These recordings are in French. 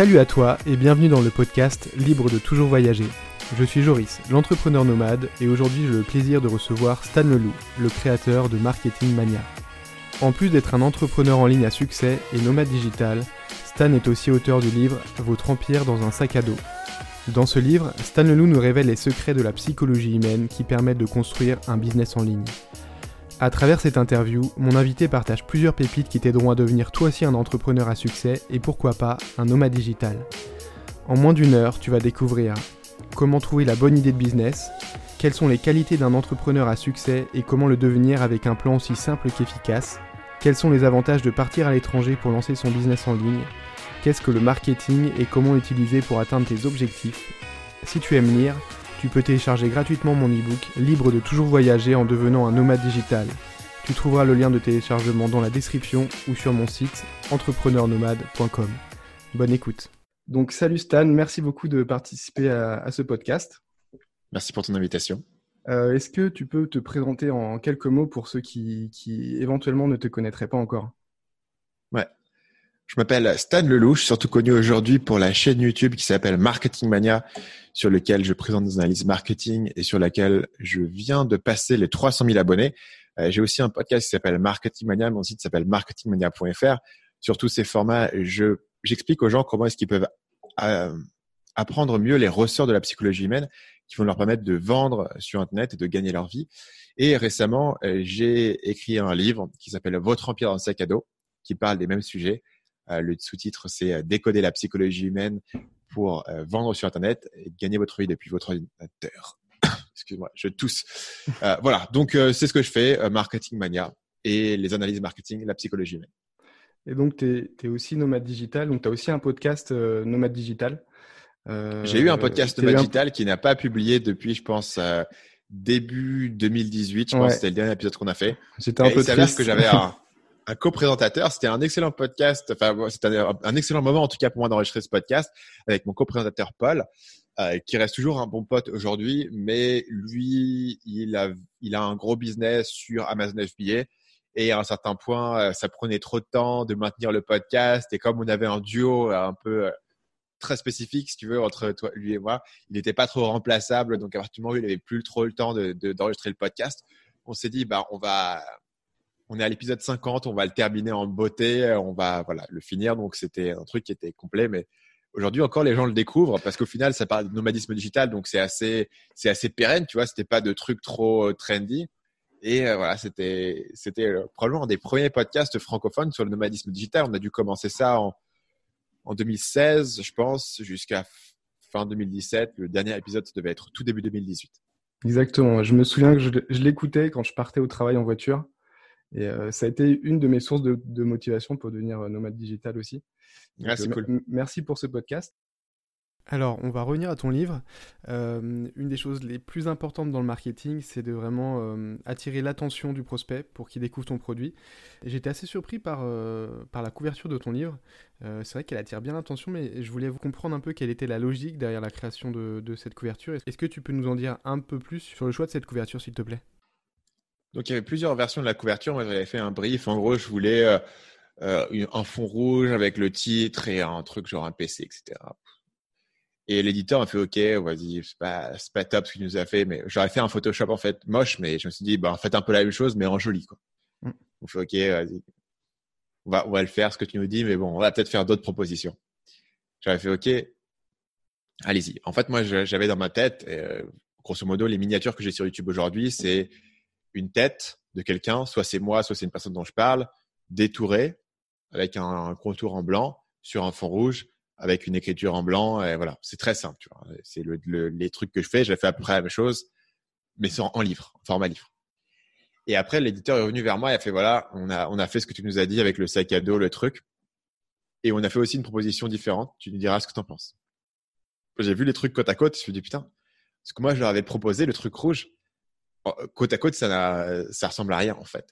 Salut à toi et bienvenue dans le podcast Libre de toujours voyager. Je suis Joris, l'entrepreneur nomade, et aujourd'hui j'ai le plaisir de recevoir Stan Leloup, le créateur de Marketing Mania. En plus d'être un entrepreneur en ligne à succès et nomade digital, Stan est aussi auteur du livre Votre empire dans un sac à dos. Dans ce livre, Stan Leloup nous révèle les secrets de la psychologie humaine qui permettent de construire un business en ligne. À travers cette interview, mon invité partage plusieurs pépites qui t'aideront à devenir toi aussi un entrepreneur à succès et pourquoi pas un nomade digital. En moins d'une heure, tu vas découvrir comment trouver la bonne idée de business, quelles sont les qualités d'un entrepreneur à succès et comment le devenir avec un plan aussi simple qu'efficace, quels sont les avantages de partir à l'étranger pour lancer son business en ligne, qu'est-ce que le marketing et comment l'utiliser pour atteindre tes objectifs. Si tu aimes lire, tu peux télécharger gratuitement mon e-book Libre de toujours voyager en devenant un nomade digital. Tu trouveras le lien de téléchargement dans la description ou sur mon site entrepreneurnomade.com. Bonne écoute. Donc salut Stan, merci beaucoup de participer à, ce podcast. Merci pour ton invitation. Euh, est-ce que tu peux te présenter en quelques mots pour ceux qui, qui éventuellement ne te connaîtraient pas encore? Je m'appelle Stan Lelouch, surtout connu aujourd'hui pour la chaîne YouTube qui s'appelle Marketing Mania, sur lequel je présente des analyses marketing et sur laquelle je viens de passer les 300 000 abonnés. Euh, j'ai aussi un podcast qui s'appelle Marketing Mania, mon site s'appelle marketingmania.fr. Sur tous ces formats, je j'explique aux gens comment est-ce qu'ils peuvent euh, apprendre mieux les ressorts de la psychologie humaine qui vont leur permettre de vendre sur Internet et de gagner leur vie. Et récemment, euh, j'ai écrit un livre qui s'appelle Votre empire dans le sac à dos, qui parle des mêmes sujets le sous-titre, c'est euh, Décoder la psychologie humaine pour euh, vendre sur Internet et gagner votre vie depuis votre ordinateur. Excuse-moi, je tousse. voilà, donc c'est ce que je fais, Marketing Mania et les analyses marketing, la psychologie humaine. Et donc, tu es, aussi nomade digital, donc tu as aussi un podcast nomade digital. J'ai eu un podcast nomade digital qui n'a pas publié depuis, je pense, début 2018. Je pense que c'était le dernier épisode qu'on a fait. J'étais un peu triste. que j'avais un, un co-présentateur. C'était un excellent podcast. Enfin, c'était un, excellent moment, en tout cas, pour moi, d'enregistrer ce podcast avec mon co-présentateur Paul, euh, qui reste toujours un bon pote aujourd'hui. Mais lui, il a, il a un gros business sur Amazon FBA. Et à un certain point, euh, ça prenait trop de temps de maintenir le podcast. Et comme on avait un duo un peu euh, très spécifique, si tu veux, entre toi, lui et moi, il n'était pas trop remplaçable. Donc, à partir du moment où il n'avait plus trop le temps d'enregistrer de, d'enregistrer le podcast, on s'est dit, bah, on va, on est à l'épisode 50, on va le terminer en beauté, on va voilà le finir. Donc c'était un truc qui était complet, mais aujourd'hui encore les gens le découvrent parce qu'au final ça parle de nomadisme digital, donc c'est assez c'est assez pérenne, tu vois. C'était pas de trucs trop euh, trendy. Et euh, voilà, c'était c'était euh, probablement un des premiers podcasts francophones sur le nomadisme digital. On a dû commencer ça en en 2016, je pense, jusqu'à fin 2017. Le dernier épisode, ça devait être tout début 2018. Exactement. Je me souviens que je l'écoutais quand je partais au travail en voiture. Et euh, ça a été une de mes sources de, motivation pour devenir euh, nomade digital aussi. Ah, euh, merci pour ce podcast. Alors, on va revenir à ton livre. une des choses les plus importantes dans le marketing, c'est de vraiment attirer l'attention du prospect pour qu'il découvre ton produit. J'étais assez surpris par, par la couverture de ton livre. c'est vrai qu'elle attire bien l'attention, mais je voulais vous comprendre un peu quelle était la logique derrière la création de, de cette couverture. Est-ce que tu peux nous en dire un peu plus sur le choix de cette couverture, s'il te plaît? Donc il y avait plusieurs versions de la couverture. Moi j'avais fait un brief. En gros, je voulais euh, euh, un fond rouge avec le titre et un truc genre un PC, etc. Et l'éditeur a fait OK, vas-y, c'est pas, pas top ce qu'il nous a fait, mais j'aurais fait un Photoshop en fait moche, mais je me suis dit, bah, faites un peu la même chose, mais en joli. Quoi. Mm. On fait OK, vas-y. On va, on va le faire, ce que tu nous dis, mais bon, on va peut-être faire d'autres propositions. J'avais fait OK, allez-y. En fait, moi, j'avais dans ma tête, euh, grosso modo, les miniatures que j'ai sur YouTube aujourd'hui, c'est une tête de quelqu'un, soit c'est moi, soit c'est une personne dont je parle, détourée avec un, contour en blanc sur un fond rouge avec une écriture en blanc. Et voilà, c'est très simple. C'est le, les trucs que je fais. J'ai fait à peu près la même chose, mais en, en livre, en format livre. Et après, l'éditeur est revenu vers moi et a fait voilà, on a, on a fait ce que tu nous as dit avec le sac à dos, le truc. Et on a fait aussi une proposition différente. Tu nous diras ce que tu en penses. J'ai vu les trucs côte à côte. Je me suis dit putain, parce que moi, je leur avais proposé le truc rouge. Oh, côte à côte, ça, ça ressemble à rien en fait.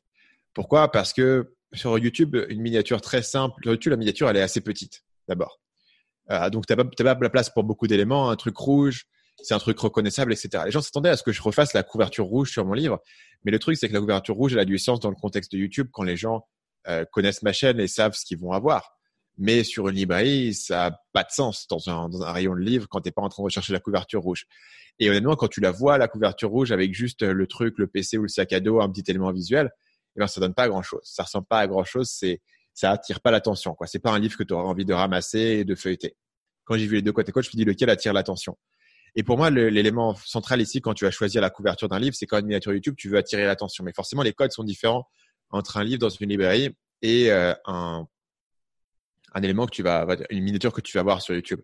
Pourquoi? Parce que sur YouTube, une miniature très simple. Sur YouTube, la miniature, elle est assez petite d'abord. Euh, donc, tu n'as pas, pas, la place pour beaucoup d'éléments. Un truc rouge c'est un truc reconnaissable, etc. Les gens s'attendaient à ce que je refasse la couverture rouge sur mon livre, mais le truc, c'est que la couverture rouge, elle a du sens dans le contexte de YouTube quand les gens euh, connaissent ma chaîne et savent ce qu'ils vont avoir. Mais sur une librairie, ça n'a pas de sens dans un, rayon de livre quand tu n'es pas en train de rechercher la couverture rouge. Et honnêtement, quand tu la vois, la couverture rouge, avec juste le truc, le PC ou le sac à dos, un petit élément visuel, eh ben, ça donne pas grand chose. Ça ressemble pas à grand chose. C'est, ça attire pas l'attention, quoi. C'est pas un livre que tu auras envie de ramasser et de feuilleter. Quand j'ai vu les deux côtés côte, je me dis lequel attire l'attention? Et pour moi, l'élément central ici, quand tu vas choisir la couverture d'un livre, c'est quand une miniature YouTube, tu veux attirer l'attention. Mais forcément, les codes sont différents entre un livre dans une librairie et euh, un, un élément que tu vas, une miniature que tu vas voir sur YouTube.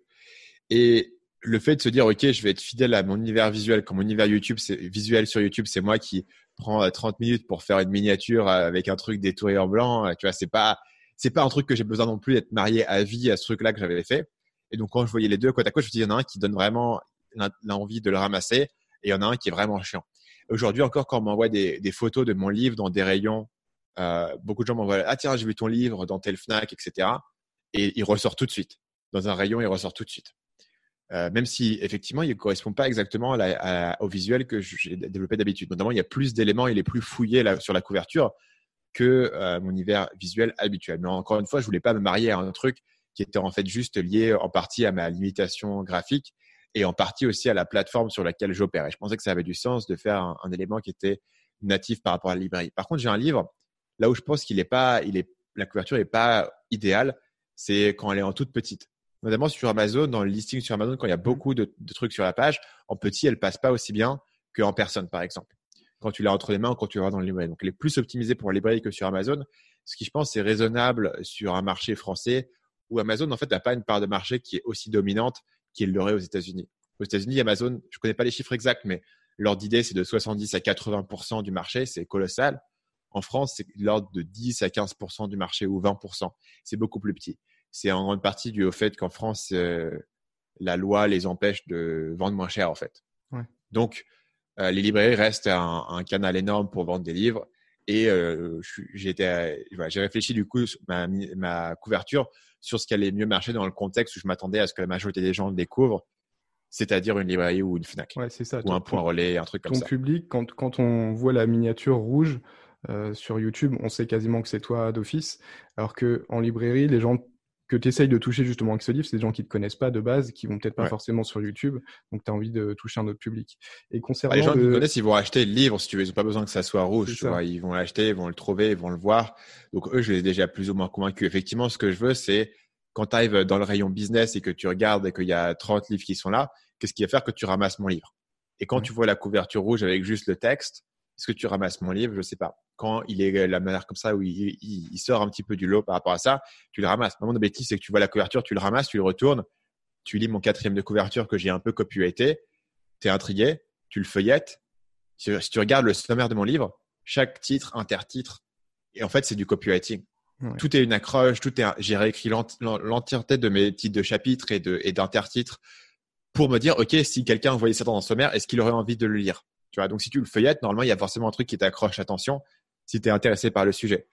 Et le fait de se dire, OK, je vais être fidèle à mon univers visuel, comme mon univers YouTube, c'est visuel sur YouTube, c'est moi qui prends 30 minutes pour faire une miniature avec un truc détouré en blanc. Tu vois, c'est pas, c'est pas un truc que j'ai besoin non plus d'être marié à vie à ce truc-là que j'avais fait. Et donc, quand je voyais les deux côte à côte, je me dis, il y en a un qui donne vraiment l'envie de le ramasser et il y en a un qui est vraiment chiant. Aujourd'hui encore, quand on m'envoie des, photos de mon livre dans des rayons, euh, beaucoup de gens m'envoient, ah tiens, j'ai vu ton livre dans tel Fnac, etc et il ressort tout de suite. Dans un rayon, il ressort tout de suite. Euh, même si effectivement, il ne correspond pas exactement au visuel que j'ai développé d'habitude. Notamment, il y a plus d'éléments, il est plus fouillé sur la couverture que euh, mon univers visuel habituel. Mais encore une fois, je voulais pas me marier à un truc qui était en fait juste lié en partie à ma limitation graphique et en partie aussi à la plateforme sur laquelle j'opérais. Je pensais que ça avait du sens de faire un, élément qui était natif par rapport à la librairie. Par contre, j'ai un livre là où je pense qu'il est pas, il est, la couverture n'est pas idéale c'est quand elle est en toute petite. Notamment sur Amazon, dans le listing sur Amazon, quand il y a beaucoup de, trucs sur la page, en petit, elle passe pas aussi bien qu'en personne, par exemple. Quand tu l'as entre les mains ou quand tu vas dans le librairie. Donc, elle est plus optimisée pour la librairie que sur Amazon. Ce qui, je pense, est raisonnable sur un marché français où Amazon, en fait, n'a pas une part de marché qui est aussi dominante qu'il l'aurait aux États-Unis. Aux États-Unis, Amazon, je connais pas les chiffres exacts, mais l'ordre d'idée, c'est de 70 à 80 du marché. C'est colossal. En France, c'est l'ordre de 10 à 15% du marché ou 20% C'est beaucoup plus petit. C'est en grande partie dû au fait qu'en France, euh, la loi les empêche de vendre moins cher, en fait. Donc, euh, les librairies restent un, canal énorme pour vendre des livres. Et euh, j'ai réfléchi du coup ma, ma couverture sur ce qui allait mieux marcher dans le contexte où je m'attendais à ce que la majorité des gens le découvrent c'est-à-dire une librairie ou une Fnac. Ouais, c'est ça. Ou un point relais, un truc comme ça. Ton public, quand, quand, on voit la miniature rouge, euh, sur YouTube, on sait quasiment que c'est toi d'office, alors que en librairie, les gens que tu essayes de toucher justement avec ce livre, c'est des gens qui ne te connaissent pas de base, qui vont peut-être pas forcément sur YouTube, donc tu as envie de toucher un autre public. Et concernant les gens qui connaissent, ils vont acheter le livre si tu veux, ils n'ont pas besoin que ça soit rouge, tu vois, ils vont l'acheter, ils vont le trouver, ils vont le voir. Donc eux, je les ai déjà plus ou moins convaincus. Effectivement, ce que je veux, c'est quand tu arrives dans le rayon business et que tu regardes et qu'il y a 30 livres qui sont là, qu'est-ce qui va faire que tu ramasses mon livre? Et quand tu vois la couverture rouge avec juste le texte, est-ce que tu ramasses mon livre? Je sais pas. Quand il est la manière comme ça où il, sort un petit peu du lot par rapport à ça, tu le ramasses. Mon objectif, c'est que tu vois la couverture, tu le ramasses, tu le retournes, tu lis mon quatrième de couverture que j'ai un peu copyrighté, tu es intrigué, tu le feuillettes. Si, tu regardes le sommaire de mon livre, chaque titre, intertitre, et en fait, c'est du copywriting. Tout est une accroche, tout est. J'ai réécrit l'entièreté de mes titres de chapitres et d'intertitres pour me dire, ok, si quelqu'un voyait ça dans un sommaire, est-ce qu'il aurait envie de le lire? Donc si tu le feuillettes, normalement, il y a forcément un truc qui t'accroche l'attention si tu es intéressé par le sujet.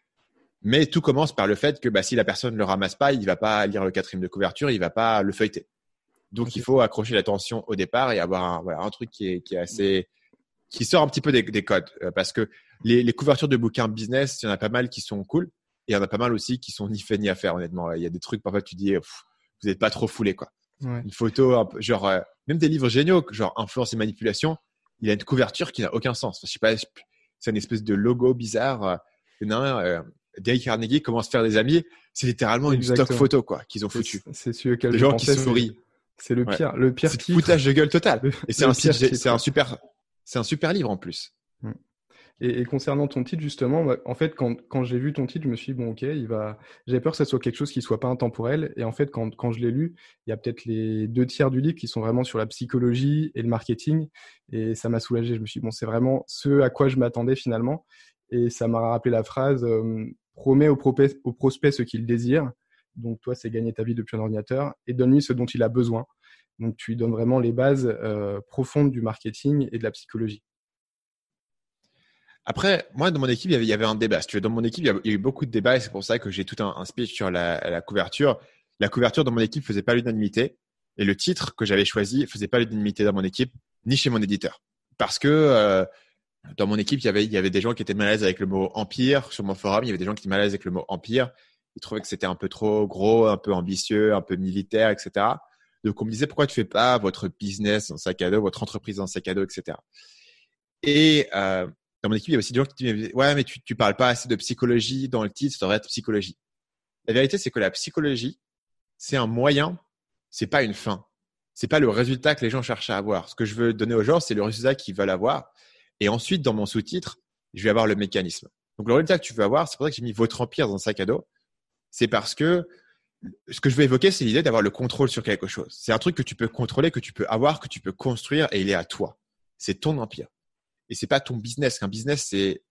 Mais tout commence par le fait que bah, si la personne ne le ramasse pas, il va pas lire le quatrième de couverture, il va pas le feuilleter. Donc il faut accrocher l'attention au départ et avoir un, voilà, un truc qui est, qui est assez qui sort un petit peu des, codes euh, parce que les, couvertures de bouquins business, il y en a pas mal qui sont cool et il y en a pas mal aussi qui sont ni fait ni à faire honnêtement. Il y a des trucs parfois tu dis vous n'êtes pas trop foulé quoi. Une photo genre euh, même des livres géniaux genre influence et manipulation, il a une couverture qui n'a aucun sens. Je sais pas, c'est une espèce de logo bizarre. Non, euh, Dale Carnegie commence à faire des amis. C'est littéralement une stock photo quoi qu'ils ont foutu. C'est celui Des gens qui sourient. C'est le pire, le pire. C'est foutage de gueule total. Et c'est un, super, c'est un super livre en plus. Et, concernant ton titre, justement, en fait, quand, quand j'ai vu ton titre, je me suis dit, bon, ok. J'avais peur que ça soit quelque chose qui soit pas intemporel. Et en fait, quand, quand je l'ai lu, il y a peut-être les deux tiers du livre qui sont vraiment sur la psychologie et le marketing. Et ça m'a soulagé. Je me suis dit, bon, c'est vraiment ce à quoi je m'attendais finalement. Et ça m'a rappelé la phrase euh, promets au, au prospect ce qu'il désire. Donc, toi, c'est gagner ta vie depuis un ordinateur et donne-lui ce dont il a besoin. Donc, tu lui donnes vraiment les bases euh, profondes du marketing et de la psychologie. Après, moi, dans mon équipe, il y avait, un débat. Si tu veux, dans mon équipe, il y a, eu beaucoup de débats et c'est pour ça que j'ai tout un, speech sur la, couverture. La couverture dans mon équipe faisait pas l'unanimité. Et le titre que j'avais choisi faisait pas l'unanimité dans mon équipe, ni chez mon éditeur. Parce que euh, dans mon équipe, il y, avait, il y avait des gens qui étaient mal à l'aise avec le mot empire. Sur mon forum, il y avait des gens qui étaient mal à l'aise avec le mot empire. Ils trouvaient que c'était un peu trop gros, un peu ambitieux, un peu militaire, etc. Donc, on me disait, pourquoi tu fais pas votre business dans sac à dos, votre entreprise dans sac à dos, etc. Et euh, dans mon équipe, il y a aussi des gens qui disaient, ouais, mais tu, tu parles pas assez de psychologie dans le titre, ça devrait être psychologie. La vérité, c'est que la psychologie, c'est un moyen, c'est pas une fin. C'est pas le résultat que les gens cherchent à avoir. Ce que je veux donner aux gens, c'est le résultat qu'ils veulent avoir. Et ensuite, dans mon sous-titre, je vais avoir le mécanisme. Donc, le résultat que tu veux avoir, c'est pour ça que j'ai mis votre empire dans un sac à dos. C'est parce que ce que je veux évoquer, c'est l'idée d'avoir le contrôle sur quelque chose. C'est un truc que tu peux contrôler, que tu peux avoir, que tu peux construire et il est à toi. C'est ton empire. Et c'est pas ton business. Un business, c'est,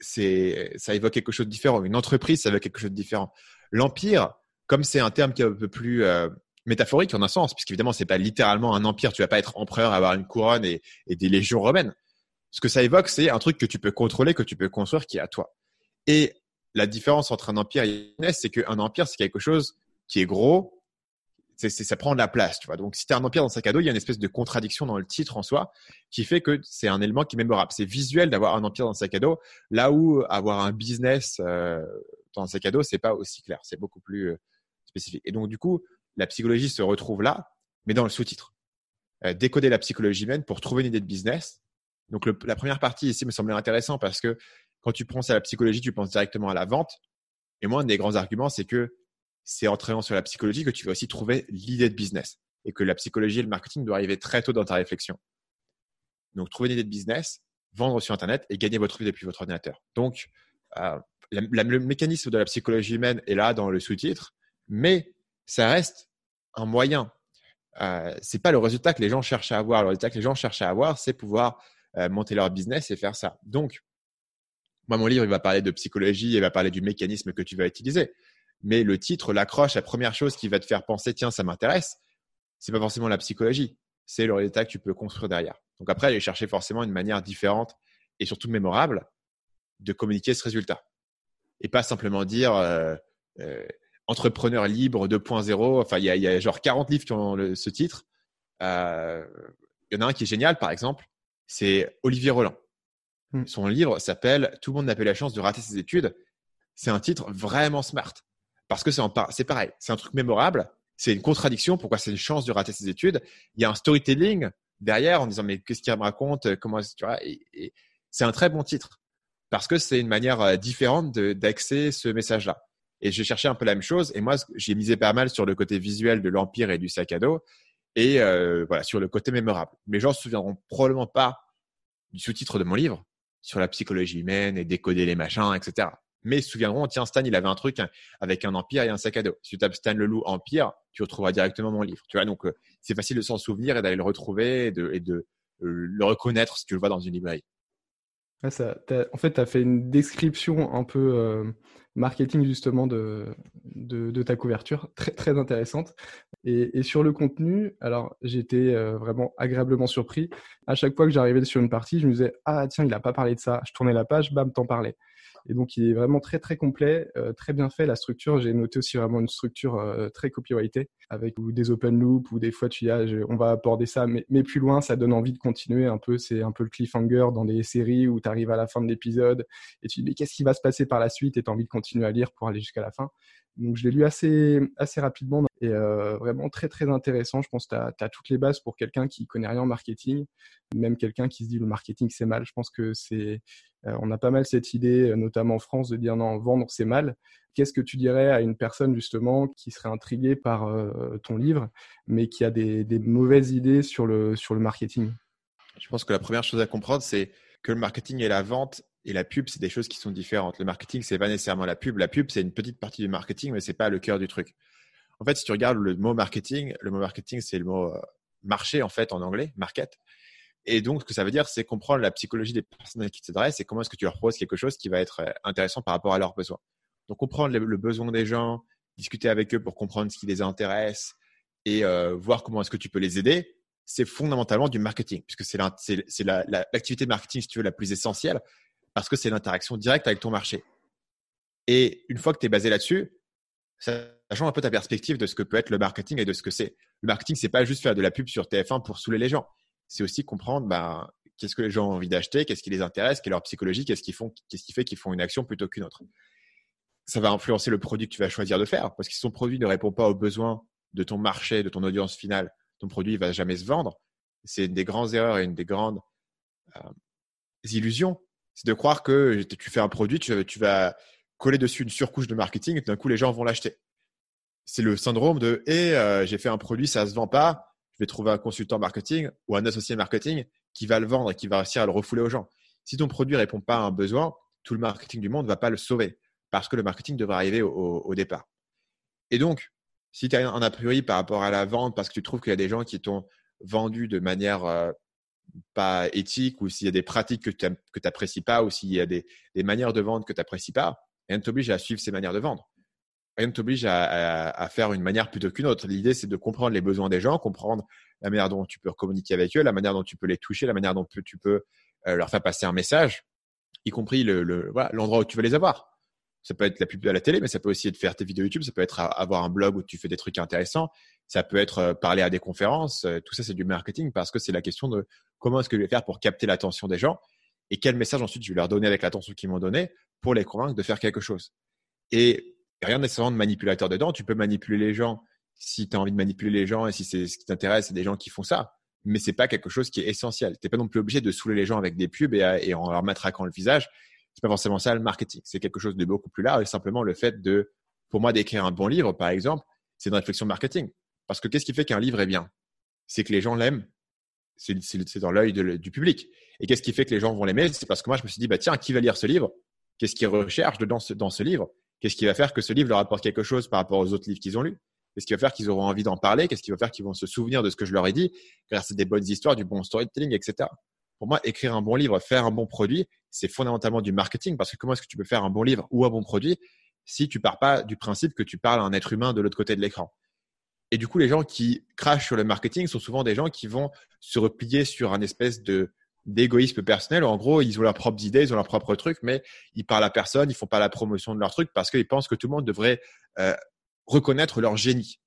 c'est, ça évoque quelque chose de différent. Une entreprise, ça évoque quelque chose de différent. L'empire, comme c'est un terme qui est un peu plus euh, métaphorique en un sens, puisqu'évidemment, c'est pas littéralement un empire. Tu vas pas être empereur, avoir une couronne et, des légions romaines. Ce que ça évoque, c'est un truc que tu peux contrôler, que tu peux construire, qui est à toi. Et la différence entre un empire et une business, c'est qu'un empire, c'est quelque chose qui est gros, c'est, ça prend de la place, tu vois. Donc, si tu as un empire dans sac à dos, il y a une espèce de contradiction dans le titre en soi qui fait que c'est un élément qui est mémorable. C'est visuel d'avoir un empire dans sac à dos, là où avoir un business euh, dans un sac à dos, c'est pas aussi clair, c'est beaucoup plus euh, spécifique. Et donc, du coup, la psychologie se retrouve là, mais dans le sous-titre. Euh, décoder la psychologie humaine pour trouver une idée de business. Donc, la première partie ici me semblait intéressant parce que quand tu penses à la psychologie, tu penses directement à la vente. Et moi, un des grands arguments, c'est que c'est en travaillant sur la psychologie que tu vas aussi trouver l'idée de business et que la psychologie et le marketing doivent arriver très tôt dans ta réflexion. Donc, trouver une idée de business, vendre sur Internet et gagner votre vie depuis votre ordinateur. Donc, euh, le mécanisme de la psychologie humaine est là dans le sous-titre, mais ça reste un moyen. Euh, c'est pas le résultat que les gens cherchent à avoir. Le résultat que les gens cherchent à avoir, c'est pouvoir euh, monter leur business et faire ça. Donc, moi, mon livre, il va parler de psychologie, il va parler du mécanisme que tu vas utiliser mais le titre, l'accroche, la première chose qui va te faire penser, tiens, ça m'intéresse, c'est pas forcément la psychologie, c'est le résultat que tu peux construire derrière. Donc après, aller chercher forcément une manière différente et surtout mémorable de communiquer ce résultat. Et pas simplement dire euh, euh, entrepreneur libre 2.0. Enfin, il y, a, genre 40 livres qui ont ce titre. Euh, il y en a un qui est génial, par exemple, c'est Olivier Roland. Hmm. Son livre s'appelle Tout le monde n'a pas la chance de rater ses études. C'est un titre vraiment smart parce que c'est pareil, c'est un truc mémorable, c'est une contradiction, pourquoi c'est une chance de rater ses études. Il y a un storytelling derrière en disant mais qu'est-ce qu'il me raconte, comment tu vois, et, c'est un très bon titre parce que c'est une manière euh, différente d'accéder ce message-là. Et j'ai cherché un peu la même chose et moi j'ai misé pas mal sur le côté visuel de l'empire et du sac à dos et euh, voilà sur le côté mémorable. Les gens se souviendront probablement pas du sous-titre de mon livre sur la psychologie humaine et décoder les machins, etc mais se souviendront, tiens, Stan, il avait un truc avec un empire et un sac à dos. Si tu tapes Stan Leloup Empire, tu retrouveras directement mon livre. Tu vois, donc euh, c'est facile de s'en souvenir et d'aller le retrouver et de, et de euh, le reconnaître si tu le vois dans une librairie. ça, en fait, tu as fait une description un peu euh, marketing justement de, de, ta couverture, très, très intéressante. Et, et sur le contenu, alors j'étais vraiment agréablement surpris. À chaque fois que j'arrivais sur une partie, je me disais, ah tiens, il n'a pas parlé de ça. Je tournais la page, bam, t'en parlais. Et donc, il est vraiment très, très complet, euh, très bien fait. La structure, j'ai noté aussi vraiment une structure euh, très copyrightée avec des open loops ou des fois, tu y as, on va aborder ça, mais, mais, plus loin, ça donne envie de continuer un peu. C'est un peu le cliffhanger dans des séries où tu arrives à la fin de l'épisode et tu dis, mais qu'est-ce qui va se passer par la suite? Et tu as envie de continuer à lire pour aller jusqu'à la fin. Donc, je l'ai lu assez, assez rapidement et euh, vraiment très, très intéressant. Je pense que tu as, toutes les bases pour quelqu'un qui connaît rien en marketing, même quelqu'un qui se dit le marketing c'est mal. Je pense que c'est, euh, on a pas mal cette idée, euh, notamment en France, de dire non, vendre c'est mal. Qu'est-ce que tu dirais à une personne justement qui serait intriguée par ton livre, mais qui a des, des, mauvaises idées sur le, sur le marketing? Je pense que la première chose à comprendre, c'est que le marketing et la vente et la pub, c'est des choses qui sont différentes. Le marketing, c'est pas nécessairement la pub. La pub, c'est une petite partie du marketing, mais c'est pas le cœur du truc. En fait, si tu regardes le mot marketing, le mot marketing, c'est le mot euh, marché en fait en anglais, market. Et donc, ce que ça veut dire, c'est comprendre la psychologie des personnes qui s'adressent et comment est-ce que tu leur proposes quelque chose qui va être euh, intéressant par rapport à leurs besoins. Donc, comprendre le, besoin des gens, discuter avec eux pour comprendre ce qui les intéresse et euh, voir comment est-ce que tu peux les aider, c'est fondamentalement du marketing, puisque c'est l'activité de marketing, si tu veux, la plus essentielle, parce que c'est l'interaction directe avec ton marché. Et une fois que tu es basé là-dessus, ça change un peu ta perspective de ce que peut être le marketing et de ce que c'est Le marketing, c'est pas juste faire de la pub sur TF1 pour saouler les gens. C'est aussi comprendre bah, qu'est-ce que les gens ont envie d'acheter, qu'est-ce qui les intéresse, quelle est leur psychologie, qu'est-ce qui font, qu'est-ce qui fait qu'ils font une action plutôt qu'une autre. Ça va influencer le produit que tu vas choisir de faire, parce que si ton produit ne répond pas aux besoins de ton marché, de ton audience finale, ton produit ne va jamais se vendre. C'est une des grandes erreurs et une des grandes euh, illusions. C'est de croire que tu fais un produit, tu, vas coller dessus une surcouche de marketing et d'un coup les gens vont l'acheter. C'est le syndrome de et eh, j'ai fait un produit, ça se vend pas, je vais trouver un consultant marketing ou un associé marketing qui va le vendre et qui va réussir à le refouler aux gens. Si ton produit répond pas à un besoin, tout le marketing du monde ne va pas le sauver parce que le marketing devrait arriver au, départ. Et donc, si tu as un a priori par rapport à la vente parce que tu trouves qu'il y a des gens qui t'ont vendu de manière pas éthique ou s'il y a des pratiques que tu n'apprécies pas ou s'il y a des, manières de vendre que tu n'apprécies pas, rien ne t'oblige à suivre ces manières de vendre. Rien ne t'oblige à, faire une manière plutôt qu'une autre. L'idée, c'est de comprendre les besoins des gens, comprendre la manière dont tu peux communiquer avec eux, la manière dont tu peux les toucher, la manière dont tu peux leur faire passer un message, y compris l'endroit le, où tu veux les avoir. Ça peut être la pub à la télé, mais ça peut aussi être faire tes vidéos YouTube, ça peut être avoir un blog où tu fais des trucs intéressants, ça peut être euh, parler à des conférences. Euh, tout ça, c'est du marketing parce que c'est la question de comment est-ce que je vais faire pour capter l'attention des gens et quel message ensuite je vais leur donner avec l'attention qu'ils m'ont donné pour les convaincre de faire quelque chose. Et rien nécessairement de manipulateur dedans. Tu peux manipuler les gens si tu as envie de manipuler les gens et si c'est ce qui t'intéresse, c'est des gens qui font ça. Mais c'est pas quelque chose qui est essentiel. Tu n'es pas non plus obligé de saouler les gens avec des pubs et, en leur matraquant le visage. C'est pas forcément ça le marketing. C'est quelque chose de beaucoup plus large. Et simplement le fait de, pour moi, d'écrire un bon livre, par exemple, c'est une réflexion marketing. Parce que qu'est-ce qui fait qu'un livre est bien? C'est que les gens l'aiment. C'est dans l'œil du public. Et qu'est-ce qui fait que les gens vont l'aimer? C'est parce que moi, je me suis dit, bah, tiens, qui va lire ce livre? Qu'est-ce qu'ils recherchent dans ce, dans ce livre? Qu'est-ce qui va faire que ce livre leur apporte quelque chose par rapport aux autres livres qu'ils ont lus? Qu'est-ce qui va faire qu'ils auront envie d'en parler? Qu'est-ce qui va faire qu'ils vont se souvenir de ce que je leur ai dit? Grâce à des bonnes histoires, du bon storytelling, etc. Pour moi, écrire un bon livre, faire un bon produit, c'est fondamentalement du marketing parce que comment est-ce que tu peux faire un bon livre ou un bon produit si tu pars pas du principe que tu parles à un être humain de l'autre côté de l'écran? Et du coup, les gens qui crachent sur le marketing sont souvent des gens qui vont se replier sur un espèce de d'égoïsme personnel. En gros, ils ont leurs propres idées, ils ont leurs propres trucs, mais ils parlent à personne, ils font pas la promotion de leurs trucs parce qu'ils pensent que tout le monde devrait euh, reconnaître leur génie.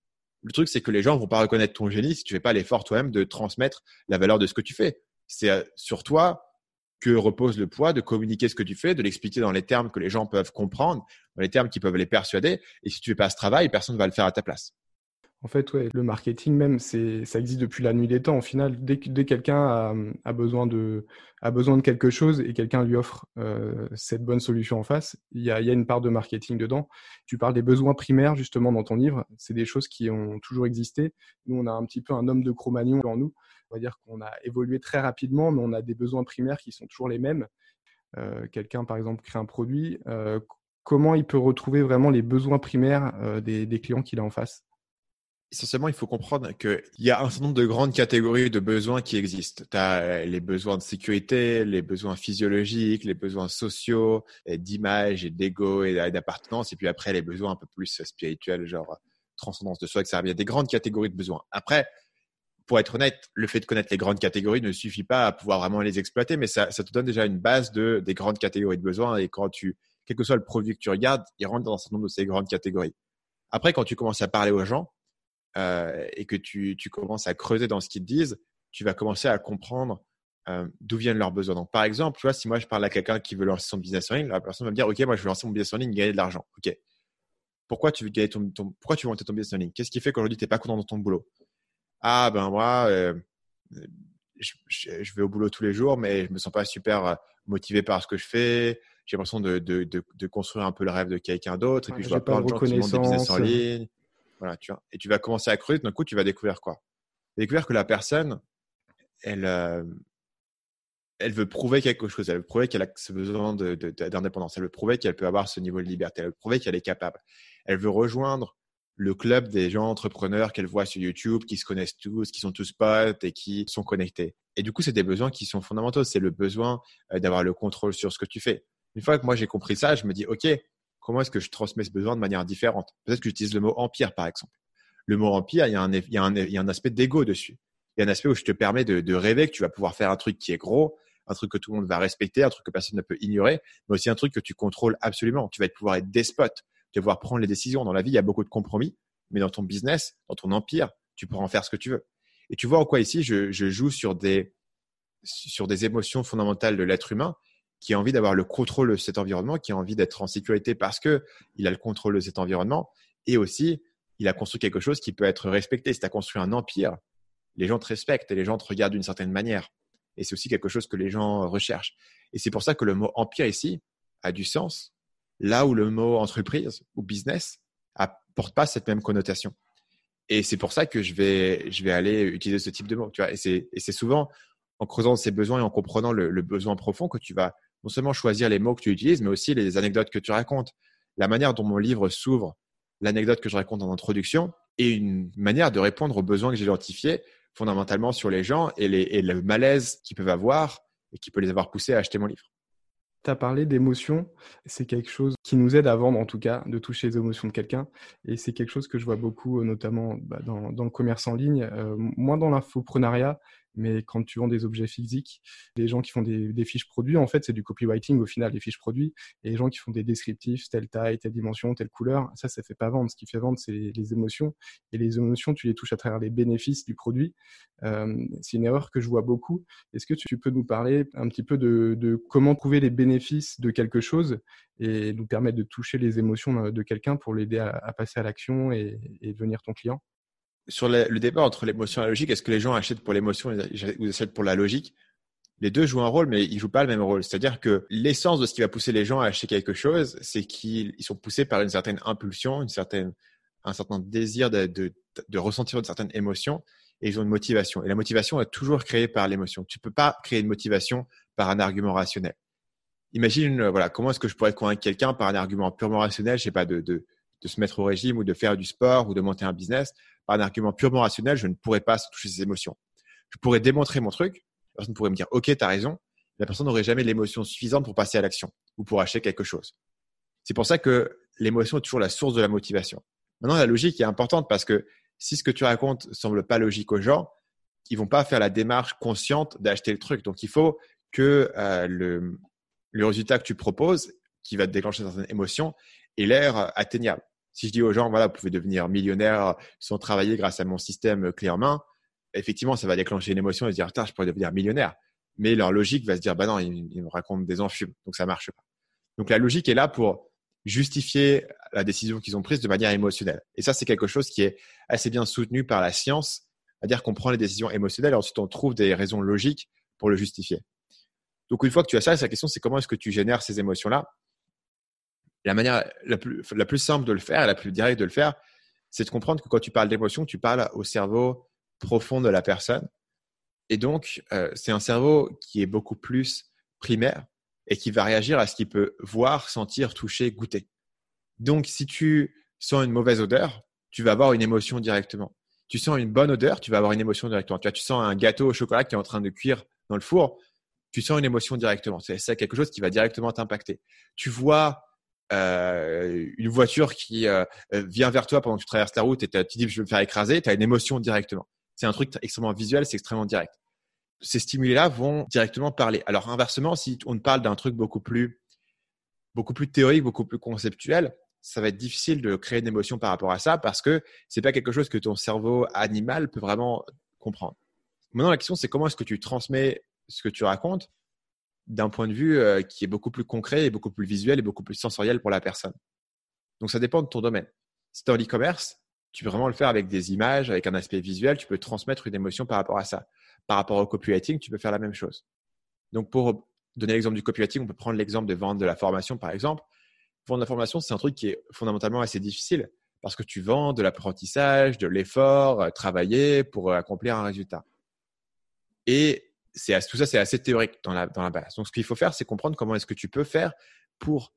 Le truc, c'est que les gens vont pas reconnaître ton génie si tu fais pas l'effort toi-même de transmettre la valeur de ce que tu fais. C'est euh, sur toi que repose le poids de communiquer ce que tu fais, de l'expliquer dans les termes que les gens peuvent comprendre, dans les termes qui peuvent les persuader. Et si tu fais pas ce travail, personne ne va le faire à ta place. En fait, le marketing même, ça existe depuis la nuit des temps. Au final, dès que dès quelqu'un a, besoin de, quelque chose et quelqu'un lui offre euh, cette bonne solution en face, il y, a, une part de marketing dedans. Tu parles des besoins primaires justement dans ton livre. C'est des choses qui ont toujours existé. Nous, on a un petit peu un homme de Cro-Magnon en nous. On va dire qu'on a évolué très rapidement, mais on a des besoins primaires qui sont toujours les mêmes. Euh, quelqu'un, par exemple, crée un produit. Euh, comment il peut retrouver vraiment les besoins primaires des clients qu'il a en face? Essentiellement, il faut comprendre qu'il y a un certain nombre de grandes catégories de besoins qui existent. Tu as les besoins de sécurité, les besoins physiologiques, les besoins sociaux, d'image et d'ego et d'appartenance, et puis après les besoins un peu plus spirituels, genre transcendance de soi, etc. Il y a des grandes catégories de besoins. Après, pour être honnête, le fait de connaître les grandes catégories ne suffit pas à pouvoir vraiment les exploiter, mais ça, ça te donne déjà une base de, des grandes catégories de besoins. Et quand tu, quel que soit le produit que tu regardes, il rentre dans un certain nombre de ces grandes catégories. Après, quand tu commences à parler aux gens, euh, et que tu, tu, commences à creuser dans ce qu'ils te disent, tu vas commencer à comprendre euh, d'où viennent leurs besoins. Donc, par exemple, tu vois, si moi je parle à quelqu'un qui veut lancer son business en ligne, la personne va me dire, OK, moi je veux lancer mon business en ligne, gagner de l'argent. OK. Pourquoi tu veux gagner ton, pourquoi tu veux monter ton business en ligne? Qu'est-ce qui fait qu'aujourd'hui tu n'es pas content dans ton boulot? Ah ben moi, euh, je, je, vais au boulot tous les jours, mais je me sens pas super motivé par ce que je fais. J'ai l'impression de, de, de, de, construire un peu le rêve de quelqu'un d'autre. Et puis je vois plein de gens qui montent des business en ligne. Et tu vas commencer à creuser, d'un coup, tu vas découvrir quoi? Découvrir que la personne, elle, euh, elle veut prouver quelque chose. Elle veut prouver qu'elle a ce besoin d'indépendance. elle veut prouver qu'elle peut avoir ce niveau de liberté. Elle veut prouver qu'elle est capable. Elle veut rejoindre le club des gens entrepreneurs qu'elle voit sur YouTube, qui se connaissent tous, qui sont tous potes et qui sont connectés. Et du coup, c'est des besoins qui sont fondamentaux. C'est le besoin euh, d'avoir le contrôle sur ce que tu fais. Une fois que moi j'ai compris ça, je me dis, OK, comment est-ce que je transmets ce besoin de manière différente? Peut-être que j'utilise le mot empire, par exemple. Le mot empire, il y a un, il y a un, il y a un aspect d'ego dessus. Il y a un aspect où je te permets de, de, rêver que tu vas pouvoir faire un truc qui est gros, un truc que tout le monde va respecter, un truc que personne ne peut ignorer, mais aussi un truc que tu contrôles absolument. Tu vas pouvoir être despote, tu vas pouvoir prendre les décisions. Dans la vie, il y a beaucoup de compromis, mais dans ton business, dans ton empire, tu pourras en faire ce que tu veux. Et tu vois en quoi ici, je, je joue sur des, sur des émotions fondamentales de l'être humain qui a envie d'avoir le contrôle de cet environnement, qui a envie d'être en sécurité parce que il a le contrôle de cet environnement et aussi il a construit quelque chose qui peut être respecté. Si tu as construit un empire, les gens te respectent et les gens te regardent d'une certaine manière. Et c'est aussi quelque chose que les gens recherchent. Et c'est pour ça que le mot empire ici a du sens, là où le mot entreprise ou business apporte pas cette même connotation. Et c'est pour ça que je vais, je vais aller utiliser ce type de mot. Tu vois, et c'est souvent en creusant ces besoins et en comprenant le, besoin profond que tu vas non seulement choisir les mots que tu utilises, mais aussi les anecdotes que tu racontes. La manière dont mon livre s'ouvre, l'anecdote que je raconte en introduction, est une manière de répondre aux besoins que j'ai identifiés fondamentalement sur les gens et, les, et le malaise qu'ils peuvent avoir et qui peut les avoir poussés à acheter mon livre. Tu as parlé d'émotions, c'est quelque chose qui nous aide à vendre en tout cas, de toucher les émotions de quelqu'un. Et c'est quelque chose que je vois beaucoup, notamment bah, dans, dans, le commerce en ligne, euh, moins dans l'infoprenariat, mais quand tu vends des objets physiques, les gens qui font des, fiches produits, en fait, c'est du copywriting au final, les fiches produits. Et les gens qui font des descriptifs, telle taille, telle dimension, telle couleur, ça, ça fait pas vendre. Ce qui fait vendre, c'est les émotions. Et les émotions, tu les touches à travers les bénéfices du produit. Euh, c'est une erreur que je vois beaucoup. Est-ce que tu peux nous parler un petit peu de, comment trouver les bénéfices de quelque chose et nous permettre de toucher les émotions de quelqu'un pour l'aider à, passer à l'action et devenir ton client? Sur le, le débat entre l'émotion et la logique, est-ce que les gens achètent pour l'émotion ou achètent pour la logique? Les deux jouent un rôle, mais ils jouent pas le même rôle. C'est-à-dire que l'essence de ce qui va pousser les gens à acheter quelque chose, c'est qu'ils sont poussés par une certaine impulsion, une certaine, un certain désir de, ressentir une certaine émotion, et ils ont une motivation. Et la motivation est toujours créée par l'émotion. Tu peux pas créer une motivation par un argument rationnel. Imagine, voilà, comment est-ce que je pourrais convaincre quelqu'un par un argument purement rationnel, je sais pas, de se mettre au régime ou de faire du sport ou de monter un business par un argument purement rationnel, je ne pourrais pas toucher ses émotions. Je pourrais démontrer mon truc, la personne pourrait me dire OK, tu as raison, la personne n'aurait jamais l'émotion suffisante pour passer à l'action ou pour acheter quelque chose. C'est pour ça que l'émotion est toujours la source de la motivation. Maintenant, la logique est importante parce que si ce que tu racontes semble pas logique aux gens, ils vont pas faire la démarche consciente d'acheter le truc. Donc, il faut que euh, le, le résultat que tu proposes, qui va te déclencher certaines émotions, ait l'air atteignable. Si je dis aux gens, voilà, vous pouvez devenir millionnaire sans travailler grâce à mon système clé en main, effectivement, ça va déclencher une émotion et se dire, je pourrais devenir millionnaire. Mais leur logique va se dire, bah non, ils, me racontent des enfumes, donc ça marche pas. Donc la logique est là pour justifier la décision qu'ils ont prise de manière émotionnelle. Et ça, c'est quelque chose qui est assez bien soutenu par la science, c'est-à-dire qu'on prend les décisions émotionnelles et ensuite on trouve des raisons logiques pour le justifier. Donc une fois que tu as ça, la question c'est comment est-ce que tu génères ces émotions-là? La manière la plus, la plus simple de le faire, la plus directe de le faire, c'est de comprendre que quand tu parles d'émotion, tu parles au cerveau profond de la personne. Et donc, euh, c'est un cerveau qui est beaucoup plus primaire et qui va réagir à ce qu'il peut voir, sentir, toucher, goûter. Donc, si tu sens une mauvaise odeur, tu vas avoir une émotion directement. Tu sens une bonne odeur, tu vas avoir une émotion directement. Tu, vois, tu sens un gâteau au chocolat qui est en train de cuire dans le four, tu sens une émotion directement. C'est quelque chose qui va directement t'impacter. Tu vois euh, une voiture qui euh, vient vers toi pendant que tu traverses la route et tu dis je vais me faire écraser, tu as une émotion directement. C'est un truc extrêmement visuel, c'est extrêmement direct. Ces stimuli-là vont directement parler. Alors inversement, si on parle d'un truc beaucoup plus, beaucoup plus théorique, beaucoup plus conceptuel, ça va être difficile de créer une émotion par rapport à ça parce que c'est pas quelque chose que ton cerveau animal peut vraiment comprendre. Maintenant, la question, c'est comment est-ce que tu transmets ce que tu racontes d'un point de vue euh, qui est beaucoup plus concret et beaucoup plus visuel et beaucoup plus sensoriel pour la personne. Donc ça dépend de ton domaine. Si tu es en e-commerce, tu peux vraiment le faire avec des images, avec un aspect visuel, tu peux transmettre une émotion par rapport à ça. Par rapport au copywriting, tu peux faire la même chose. Donc pour donner l'exemple du copywriting, on peut prendre l'exemple de vendre de la formation par exemple. Vendre de la formation, c'est un truc qui est fondamentalement assez difficile parce que tu vends de l'apprentissage, de l'effort, euh, travailler pour euh, accomplir un résultat. Et c'est tout ça, c'est assez théorique dans la, dans la base. Donc, ce qu'il faut faire, c'est comprendre comment est-ce que tu peux faire pour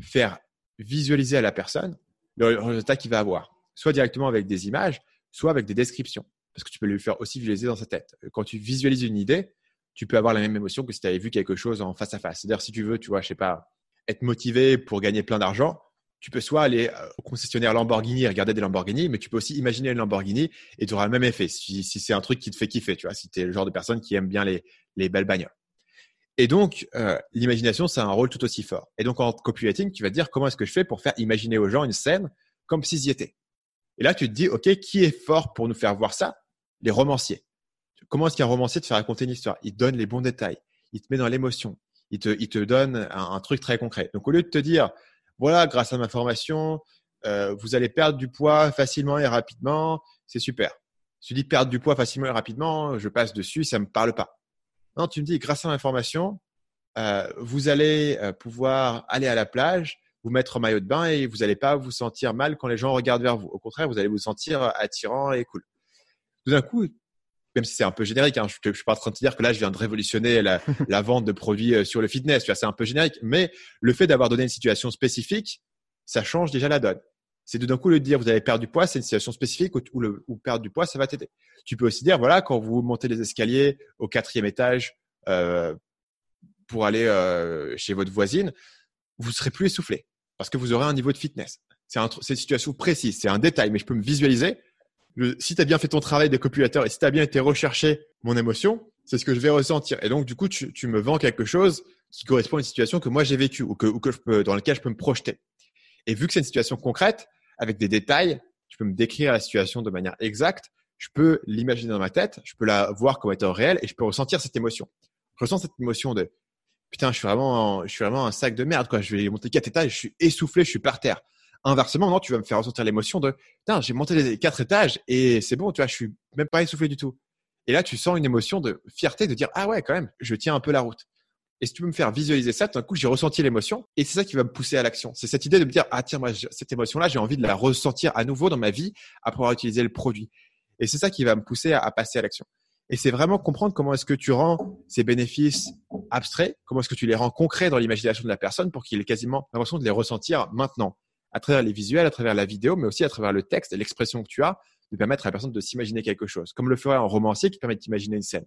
faire visualiser à la personne le résultat qu'il va avoir, soit directement avec des images, soit avec des descriptions, parce que tu peux lui faire aussi visualiser dans sa tête. Quand tu visualises une idée, tu peux avoir la même émotion que si tu avais vu quelque chose en face à face. C'est-à-dire, si tu veux, tu vois, je sais pas, être motivé pour gagner plein d'argent, tu peux soit aller euh, au concessionnaire Lamborghini et regarder des Lamborghini, mais tu peux aussi imaginer une Lamborghini et tu auras le même effet si, c'est un truc qui te fait kiffer, tu vois, si tu es le genre de personne qui aime bien les, les belles bagnoles. Et donc, euh, l'imagination, c'est un rôle tout aussi fort. Et donc, en copywriting, tu vas te dire comment est-ce que je fais pour faire imaginer aux gens une scène comme s'ils y étaient. Et là, tu te dis, OK, qui est fort pour nous faire voir ça? Les romanciers. Comment est-ce qu'un romancier te fait raconter une histoire? Il te donne les bons détails, il te met dans l'émotion, il te, il te donne un, truc très concret. Donc, au lieu de te dire, voilà, grâce à ma formation, euh, vous allez perdre du poids facilement et rapidement, c'est super. Tu dis perdre du poids facilement et rapidement, je passe dessus, ça me parle pas. Non, tu me dis, grâce à ma formation, euh, vous allez euh, pouvoir aller à la plage, vous mettre en maillot de bain et vous n'allez pas vous sentir mal quand les gens regardent vers vous. Au contraire, vous allez vous sentir attirant et cool. Tout d'un coup, même si c'est un peu générique, hein, je ne suis pas en train de te dire que là, je viens de révolutionner la, vente de produits euh, sur le fitness. C'est un peu générique, mais le fait d'avoir donné une situation spécifique, ça change déjà la donne. C'est tout d'un coup le dire, vous allez perdre du poids, c'est une situation spécifique où, le, perdre du poids, ça va t'aider. Tu peux aussi dire, voilà, quand vous montez les escaliers au quatrième étage euh, pour aller euh, chez votre voisine, vous serez plus essoufflé parce que vous aurez un niveau de fitness. C'est une situation précise, c'est un détail, mais je peux me visualiser. Si tu as bien fait ton travail de copulateur et si tu as bien été rechercher mon émotion, c'est ce que je vais ressentir. Et donc, du coup, tu, me vends quelque chose qui correspond à une situation que moi j'ai vécue ou que, ou que je peux, dans laquelle je peux me projeter. Et vu que c'est une situation concrète, avec des détails, tu peux me décrire la situation de manière exacte, je peux l'imaginer dans ma tête, je peux la voir comme étant réelle et je peux ressentir cette émotion. Je ressens cette émotion de putain, je suis vraiment, je suis vraiment un sac de merde, quoi. Je vais monter quatre étages, je suis essoufflé, je suis par terre. Inversement, non, tu vas me faire ressentir l'émotion de, putain, j'ai monté les quatre étages et c'est bon, tu vois, je suis même pas essoufflé du tout. Et là, tu sens une émotion de fierté de dire, ah ouais, quand même, je tiens un peu la route. Et si tu peux me faire visualiser ça, d'un coup, j'ai ressenti l'émotion et c'est ça qui va me pousser à l'action. C'est cette idée de me dire, ah tiens, moi, cette émotion-là, j'ai envie de la ressentir à nouveau dans ma vie après avoir utilisé le produit. Et c'est ça qui va me pousser à passer à l'action. Et c'est vraiment comprendre comment est-ce que tu rends ces bénéfices abstraits, comment est-ce que tu les rends concrets dans l'imagination de la personne pour qu'il ait quasiment l'impression de les ressentir maintenant, à travers les visuels, à travers la vidéo, mais aussi à travers le texte et l'expression que tu as, de permettre à la personne de s'imaginer quelque chose, comme le ferait un romancier qui permet d'imaginer une scène.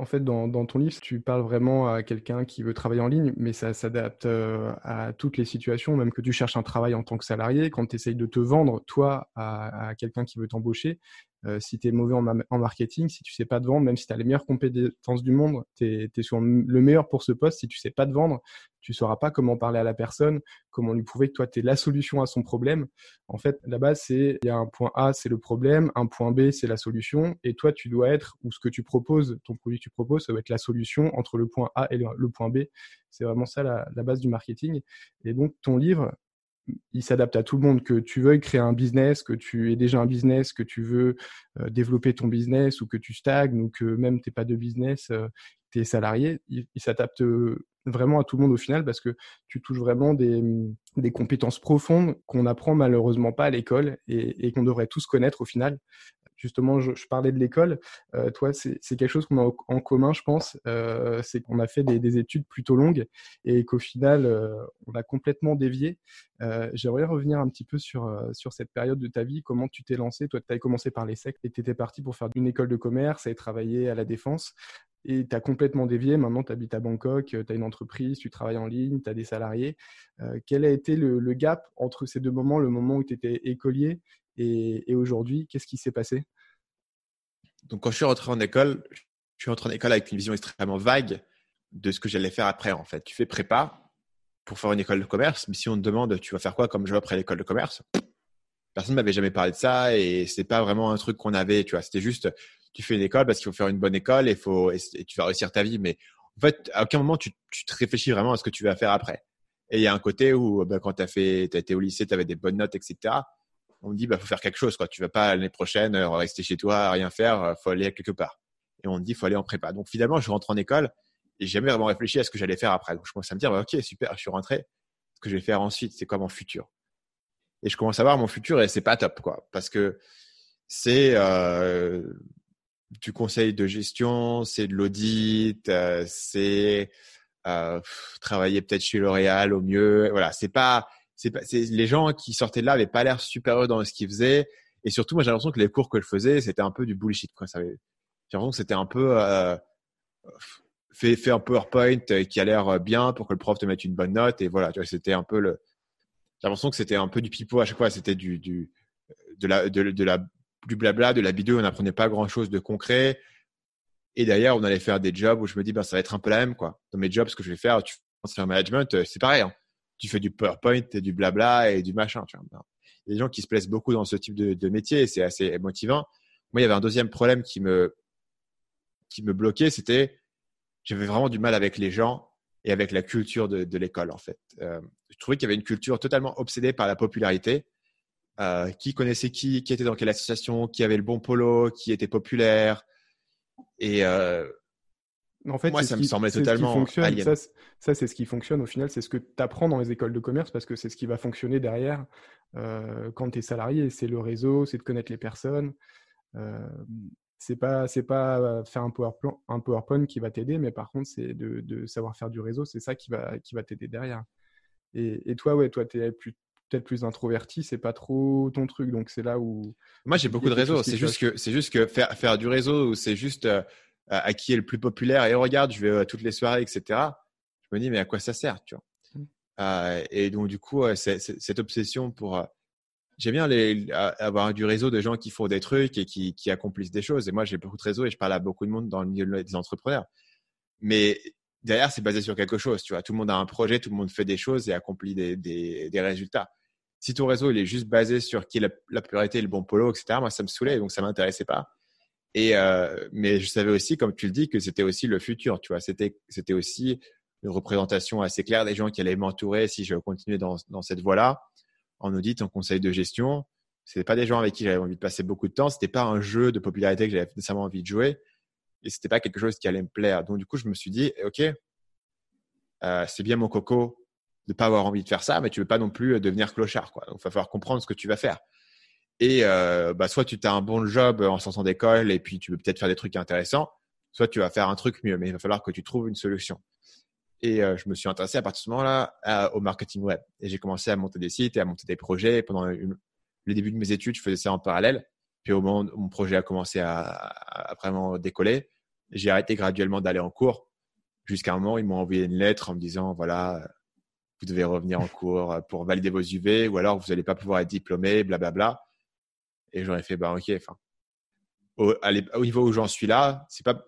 En fait, dans, ton livre, tu parles vraiment à quelqu'un qui veut travailler en ligne, mais ça s'adapte euh, à toutes les situations, même que tu cherches un travail en tant que salarié, quand tu essayes de te vendre, toi, à quelqu'un qui veut t'embaucher, euh, si tu es mauvais en, marketing, si tu sais pas te vendre, même si tu as les meilleures compétences du monde, tu es, le meilleur pour ce poste. Si tu sais pas te vendre, tu sauras pas comment parler à la personne, comment lui prouver que toi, tu es la solution à son problème. En fait, la base, c'est il y a un point A, c'est le problème, un point B, c'est la solution. Et toi, tu dois être, ou ce que tu proposes, ton produit tu proposes, ça doit être la solution entre le point A et le, point B. C'est vraiment ça la, la base du marketing. Et donc, ton livre, il s'adapte à tout le monde, que tu veuilles créer un business, que tu aies déjà un business, que tu veux euh, développer ton business ou que tu stagnes ou que même tu n'es pas de business, euh, tu es salarié, il, s'adapte euh, vraiment à tout le monde au final parce que tu touches vraiment des, des compétences profondes qu'on n'apprend malheureusement pas à l'école et, qu'on devrait tous connaître au final justement, je, parlais de l'école. Toi, c'est quelque chose qu'on a en commun, je pense. C'est qu'on a fait des, études plutôt longues et qu'au final, on a complètement dévié. J'aimerais revenir un petit peu sur, cette période de ta vie. Comment tu t'es lancé? Toi, tu avais commencé par les sectes et tu étais parti pour faire une école de commerce et travailler à la défense. Et tu as complètement dévié. Maintenant, tu habites à Bangkok, tu as une entreprise, tu travailles en ligne, tu as des salariés. quel a été le, gap entre ces deux moments, le moment où tu étais écolier et, aujourd'hui, qu'est-ce qui s'est passé? Donc, quand je suis rentré en école, je suis rentré en école avec une vision extrêmement vague de ce que j'allais faire après. En fait, tu fais prépa pour faire une école de commerce, mais si on te demande tu vas faire quoi comme job après l'école de commerce, personne ne m'avait jamais parlé de ça et c'est pas vraiment un truc qu'on avait. Tu vois, c'était juste tu fais une école parce qu'il faut faire une bonne école et, faut, et, tu vas réussir ta vie. Mais en fait, à aucun moment tu, te réfléchis vraiment à ce que tu vas faire après. Et il y a un côté où ben, quand tu as fait, as été au lycée, tu avais des bonnes notes, etc on me dit bah faut faire quelque chose quoi. Tu vas pas l'année prochaine euh, rester chez toi rien faire, euh, faut aller quelque part. Et on me dit faut aller en prépa. Donc finalement je rentre en école et j'ai jamais vraiment réfléchi à ce que j'allais faire après. Donc je commence à me dire bah, ok super, je suis rentré. Ce que je vais faire ensuite, c'est quoi mon futur? Et je commence à voir mon futur et c'est pas top quoi, parce que c'est euh, du conseil de gestion, c'est de l'audit, c'est travailler peut-être chez L'Oréal au mieux. Voilà, c'est pas c'est pas, les gens qui sortaient de là n'avaient pas l'air super heureux dans ce qu'ils faisaient. Et surtout, moi, j'ai l'impression que les cours que je faisais, c'était un peu du bullshit. J'ai l'impression que c'était un peu euh, fait, fait un PowerPoint qui a l'air bien pour que le prof te mette une bonne note. Et voilà, tu vois, c'était un peu. J'ai l'impression que c'était un peu du pipeau à chaque fois. C'était du, de la, de la, du blabla, de la vidéo. On n'apprenait pas grand chose de concret. Et d'ailleurs, on allait faire des jobs où je me dis, ben, ça va être un peu la même, quoi. Dans mes jobs, ce que je vais faire, tu fais un management, c'est pareil. Hein tu fais du PowerPoint et du blabla et du machin. Tu vois. Il y a des gens qui se plaisent beaucoup dans ce type de, métier et c'est assez motivant. Moi, il y avait un deuxième problème qui me, qui me bloquait, c'était j'avais vraiment du mal avec les gens et avec la culture de, de l'école, en fait. Euh, je trouvais qu'il y avait une culture totalement obsédée par la popularité. Euh, qui connaissait qui, qui était dans quelle association, qui avait le bon polo, qui était populaire. Et euh, en fait, moi, ça me qui, semblait totalement alien. Ça, ça c'est ce qui fonctionne au final. C'est ce que tu apprends dans les écoles de commerce parce que c'est ce qui va fonctionner derrière euh, quand tu es salarié. C'est le réseau, c'est de connaître les personnes. C'est pas c'est pas faire un PowerPoint, un PowerPoint qui va t'aider, mais par contre c'est de, de, savoir faire du réseau, c'est ça qui va qui va t'aider derrière. Et, et, toi ouais, toi tu es peut-être plus introverti, c'est pas trop ton truc, donc c'est là où. Moi j'ai beaucoup de réseau, c'est juste que c'est juste que faire faire du réseau, c'est juste euh, à qui est le plus populaire et regarde, je vais à toutes les soirées, etc. Je me dis mais à quoi ça sert, tu vois? Mmh. Euh, et donc du coup, cette obsession pour euh, j'aime bien les, avoir du réseau de gens qui font des trucs et qui, qui accomplissent des choses. Et moi, j'ai beaucoup de réseaux et je parle à beaucoup de monde dans le milieu des entrepreneurs. Mais derrière, c'est basé sur quelque chose. Tu vois, tout le monde a un projet, tout le monde fait des choses et accomplit des, des, résultats. Si ton réseau il est juste basé sur qui est la, la priorité, le bon polo, etc., moi, ça me saoulait, donc ça m'intéressait pas. Et euh, mais je savais aussi, comme tu le dis, que c'était aussi le futur. Tu vois, c'était c'était aussi une représentation assez claire des gens qui allaient m'entourer si je continuais dans, dans cette voie-là en audit, en conseil de gestion. Ce pas des gens avec qui j'avais envie de passer beaucoup de temps. C'était pas un jeu de popularité que j'avais nécessairement envie de jouer. Et c'était pas quelque chose qui allait me plaire. Donc, du coup, je me suis dit, OK, euh, c'est bien mon coco de pas avoir envie de faire ça, mais tu veux pas non plus devenir clochard. Quoi. Donc, il va falloir comprendre ce que tu vas faire. Et euh, bah, soit tu as un bon job en sortant d'école et puis tu veux peut-être faire des trucs intéressants, soit tu vas faire un truc mieux, mais il va falloir que tu trouves une solution. Et euh, je me suis intéressé à partir de ce moment-là au marketing web. Et j'ai commencé à monter des sites et à monter des projets. Pendant le début de mes études, je faisais ça en parallèle. Puis au moment où mon projet a commencé à, vraiment décoller, j'ai arrêté graduellement d'aller en cours. Jusqu'à un moment, ils m'ont envoyé une lettre en me disant, voilà, vous devez revenir en cours pour valider vos UV ou alors vous n'allez pas pouvoir être diplômé, blablabla. Et j'aurais fait, bah ok, au, au, niveau où j'en suis là, c'est pas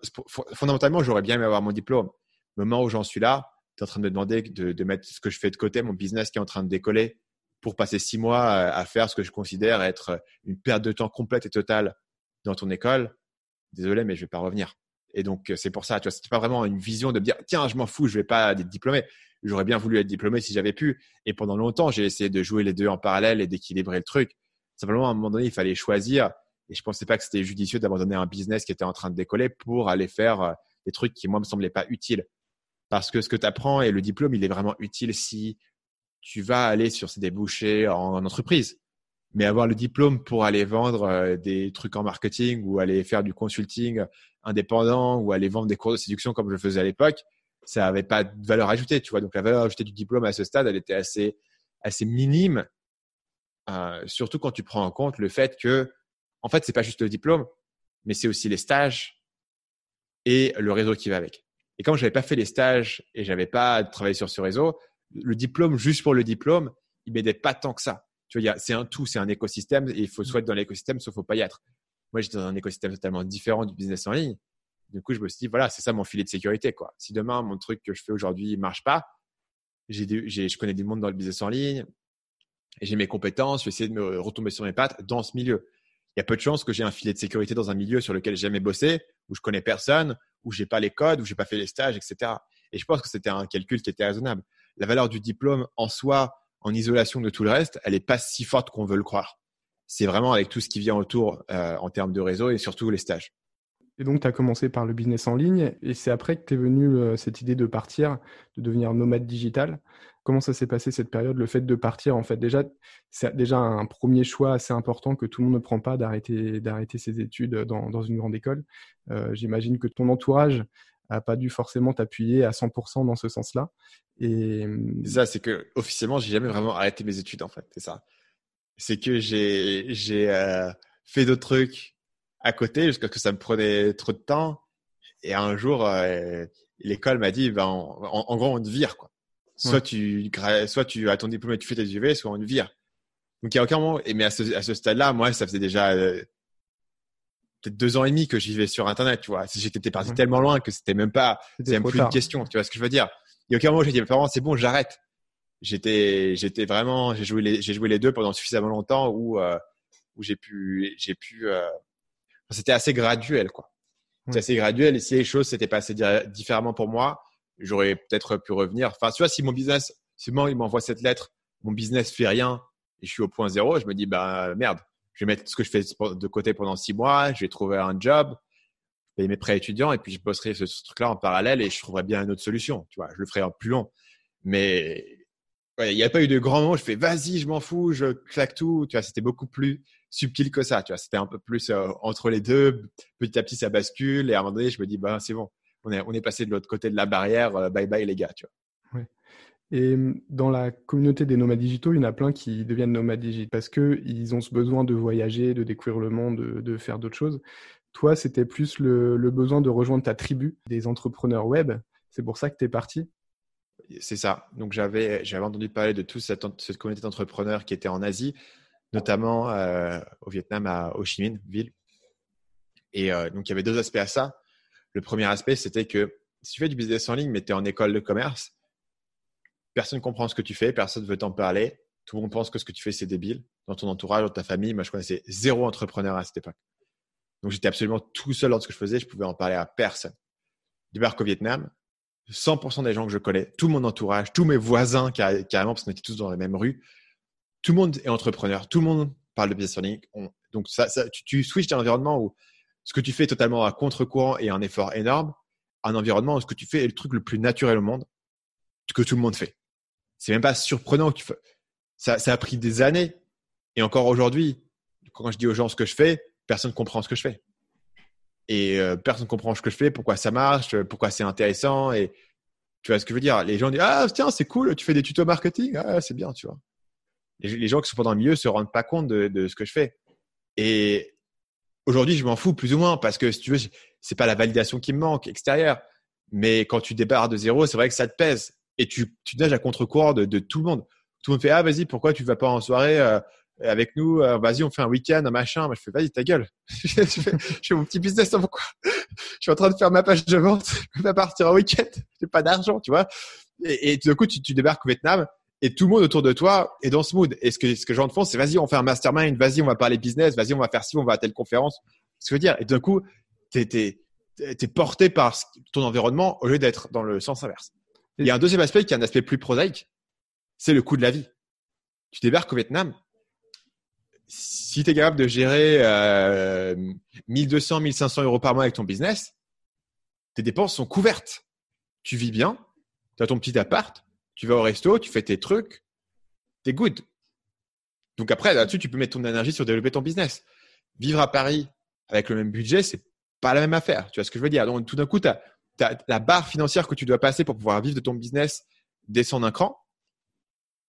fondamentalement, j'aurais bien aimé avoir mon diplôme moment où j'en suis là, tu es en train de me demander de, de, mettre ce que je fais de côté, mon business qui est en train de décoller, pour passer six mois à, faire ce que je considère être une perte de temps complète et totale dans ton école. Désolé, mais je vais pas revenir. Et donc, c'est pour ça, tu vois, c'est pas vraiment une vision de me dire, tiens, je m'en fous, je vais pas être diplômé. J'aurais bien voulu être diplômé si j'avais pu. Et pendant longtemps, j'ai essayé de jouer les deux en parallèle et d'équilibrer le truc. Simplement, à un moment donné, il fallait choisir. Et je pensais pas que c'était judicieux d'abandonner un business qui était en train de décoller pour aller faire euh, des trucs qui, moi, me semblaient pas utiles. Parce que ce que tu apprends et le diplôme, il est vraiment utile si tu vas aller sur ces débouchés en, entreprise. Mais avoir le diplôme pour aller vendre euh, des trucs en marketing ou aller faire du consulting indépendant ou aller vendre des cours de séduction comme je faisais à l'époque, ça n'avait pas de valeur ajoutée, tu vois. Donc la valeur ajoutée du diplôme à ce stade, elle était assez, assez minime, euh, surtout quand tu prends en compte le fait que, en fait, c'est pas juste le diplôme, mais c'est aussi les stages et le réseau qui va avec. Et quand j'avais pas fait les stages et j'avais pas travaillé sur ce réseau, le diplôme, juste pour le diplôme, il m'aidait pas tant que ça. Tu vois, c'est un tout, c'est un écosystème et il faut soit être dans l'écosystème, soit faut pas y être. Moi, j'étais dans un écosystème totalement différent du business en ligne. Du coup, je me suis dit, voilà, c'est ça mon filet de sécurité. Si demain, mon truc que je fais aujourd'hui marche pas, j'ai, je connais du monde dans le business en ligne j'ai mes compétences, je vais essayer de me retomber sur mes pattes dans ce milieu. Il y a peu de chances que j'ai un filet de sécurité dans un milieu sur lequel j'ai jamais bossé, où je connais personne, où j'ai pas les codes, où j'ai pas fait les stages, etc. Et je pense que c'était un calcul qui était raisonnable. La valeur du diplôme en soi, en isolation de tout le reste, elle est pas si forte qu'on veut le croire. C'est vraiment avec tout ce qui vient autour euh, en termes de réseau et surtout les stages. Et donc, tu as commencé par le business en ligne et c'est après que tu es venu euh, cette idée de partir, de devenir nomade digital. Comment ça s'est passé cette période, le fait de partir en fait? Déjà c'est déjà un premier choix assez important que tout le monde ne prend pas d'arrêter d'arrêter ses études dans, dans, une grande école. Euh, J'imagine que ton entourage a pas dû forcément t'appuyer à 100% dans ce sens-là. Et ça, c'est que officiellement, j'ai jamais vraiment arrêté mes études en fait. C'est ça. C'est que j'ai j'ai euh, fait d'autres trucs à côté jusqu'à ce que ça me prenait trop de temps. Et un jour, euh, l'école m'a dit, ben, en, en, gros, on te vire quoi. Soit tu, soit tu as ton diplôme et tu fais tes UV, soit on te vire. Donc il y a aucun moment. Et mais à ce, à ce stade-là, moi, ça faisait déjà euh, peut-être deux ans et demi que j'y vais sur Internet. Tu vois, j'étais parti tellement loin que c'était même pas, c'est même plus une question. Tu vois ce que je veux dire Il y a aucun moment où j'ai dit, mes parents, c'est bon, j'arrête. j'étais, j'étais vraiment, j'ai joué les, j'ai joué les deux pendant suffisamment longtemps où, euh, où j'ai pu, j'ai pu, euh, c'était assez graduel, quoi. C'était assez graduel. Et si les choses s'étaient passées différemment pour moi, j'aurais peut-être pu revenir. Enfin, tu vois, si mon business, si moi, il m'envoie cette lettre, mon business fait rien et je suis au point zéro, je me dis, bah, merde, je vais mettre ce que je fais de côté pendant six mois, je vais trouver un job, payer mes prêts étudiants et puis je bosserai ce, truc-là en parallèle et je trouverai bien une autre solution. Tu vois, je le ferai en plus long. Mais il n'y a pas eu de grand moment. Je fais vas-y, je m'en fous, je claque tout. Tu vois, c'était beaucoup plus subtil que ça. Tu vois, c'était un peu plus euh, entre les deux. Petit à petit, ça bascule et à un moment donné, je me dis bah c'est bon, on est on est passé de l'autre côté de la barrière. Euh, bye bye les gars. Tu vois. Et dans la communauté des nomades digitaux, il y en a plein qui deviennent nomades digitaux parce qu'ils ont ce besoin de voyager, de découvrir le monde, de, faire d'autres choses. Toi, c'était plus le, besoin de rejoindre ta tribu des entrepreneurs web. C'est pour ça que tu es parti c'est ça. Donc j'avais entendu parler de toute cette, cette communauté d'entrepreneurs qui était en Asie, notamment euh, au Vietnam à Ho Chi Minh ville. Et euh, donc il y avait deux aspects à ça. Le premier aspect c'était que si tu fais du business en ligne mais tu es en école de commerce, personne ne comprend ce que tu fais, personne ne veut t'en parler. Tout le monde pense que ce que tu fais c'est débile. Dans ton entourage, dans ta famille, moi je connaissais zéro entrepreneur à cette époque. Donc j'étais absolument tout seul dans ce que je faisais, je pouvais en parler à personne. Débarque au Vietnam, 100% des gens que je connais, tout mon entourage, tous mes voisins carrément, parce qu'on était tous dans la même rue, tout le monde est entrepreneur, tout le monde parle de business learning. donc tu, tu switches d'un environnement où ce que tu fais est totalement à contre-courant et un effort énorme, un environnement où ce que tu fais est le truc le plus naturel au monde que tout le monde fait. C'est même pas surprenant tu fais. Ça, a pris des années et encore aujourd'hui, quand je dis aux gens ce que je fais, personne ne comprend ce que je fais et euh, personne ne comprend ce que je fais, pourquoi ça marche, pourquoi c'est intéressant. Et tu vois ce que je veux dire? Les gens disent Ah, tiens, c'est cool, tu fais des tutos marketing, ah, c'est bien, tu vois. Les, gens qui sont pas dans le milieu se rendent pas compte de, ce que je fais. Et aujourd'hui, je m'en fous plus ou moins parce que si tu veux, c'est pas la validation qui me manque extérieure. Mais quand tu débarres de zéro, c'est vrai que ça te pèse et tu, tu nages à contre-courant de, tout le monde. Tout le monde fait Ah, vas-y, pourquoi tu vas pas en soirée euh, avec nous, euh, vas-y, on fait un week-end, un machin. Moi, je fais, vas-y, ta gueule. je, fais, mon petit business, pourquoi Je suis en train de faire ma page de vente, je vais pas partir en week-end, j'ai pas d'argent, tu vois. Et, et tout d'un coup, tu, débarques au Vietnam et tout le monde autour de toi est dans ce mood. Et ce que, ce que gens font, c'est vas-y, on fait un mastermind, vas-y, on va parler business, vas-y, on va faire ci, on va à telle conférence. Ce que je veux dire. Et d'un coup, tu es, porté par ton environnement au lieu d'être dans le sens inverse. Il y a un deuxième aspect qui est un aspect plus prosaïque, c'est le coût de la vie. Tu débarques au Vietnam, si tu es capable de gérer euh, 1200, 1500 euros par mois avec ton business, tes dépenses sont couvertes. Tu vis bien, tu as ton petit appart, tu vas au resto, tu fais tes trucs, tu es good. Donc après, là-dessus, tu peux mettre ton énergie sur développer ton business. Vivre à Paris avec le même budget, c'est pas la même affaire. Tu vois ce que je veux dire? Donc tout d'un coup, tu as, la barre financière que tu dois passer pour pouvoir vivre de ton business descend d'un cran.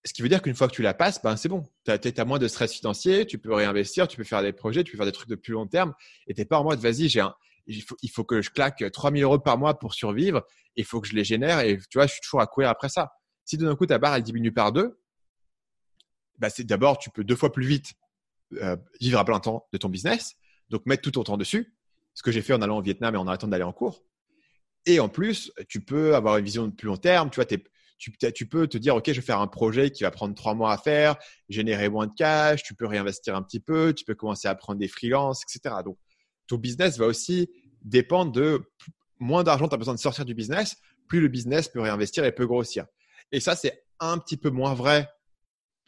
Ce qui veut dire qu'une fois que tu la passes, ben c'est bon. Tu as, moins de stress financier, tu peux réinvestir, tu peux faire des projets, tu peux faire des trucs de plus long terme. Et tu pas en mode, vas-y, j'ai il, faut, que je claque 3000 euros par mois pour survivre. Il faut que je les génère. Et tu vois, je suis toujours à courir après ça. Si d'un coup, ta barre, elle diminue par deux, bah c'est d'abord, tu peux deux fois plus vite euh, vivre à plein temps de ton business. Donc, mettre tout ton temps dessus. Ce que j'ai fait en allant au Vietnam et en arrêtant d'aller en cours. Et en plus, tu peux avoir une vision de plus long terme. Tu vois, tu peux te dire, OK, je vais faire un projet qui va prendre trois mois à faire, générer moins de cash, tu peux réinvestir un petit peu, tu peux commencer à prendre des freelances, etc. Donc, ton business va aussi dépendre de moins d'argent, tu as besoin de sortir du business, plus le business peut réinvestir et peut grossir. Et ça, c'est un petit peu moins vrai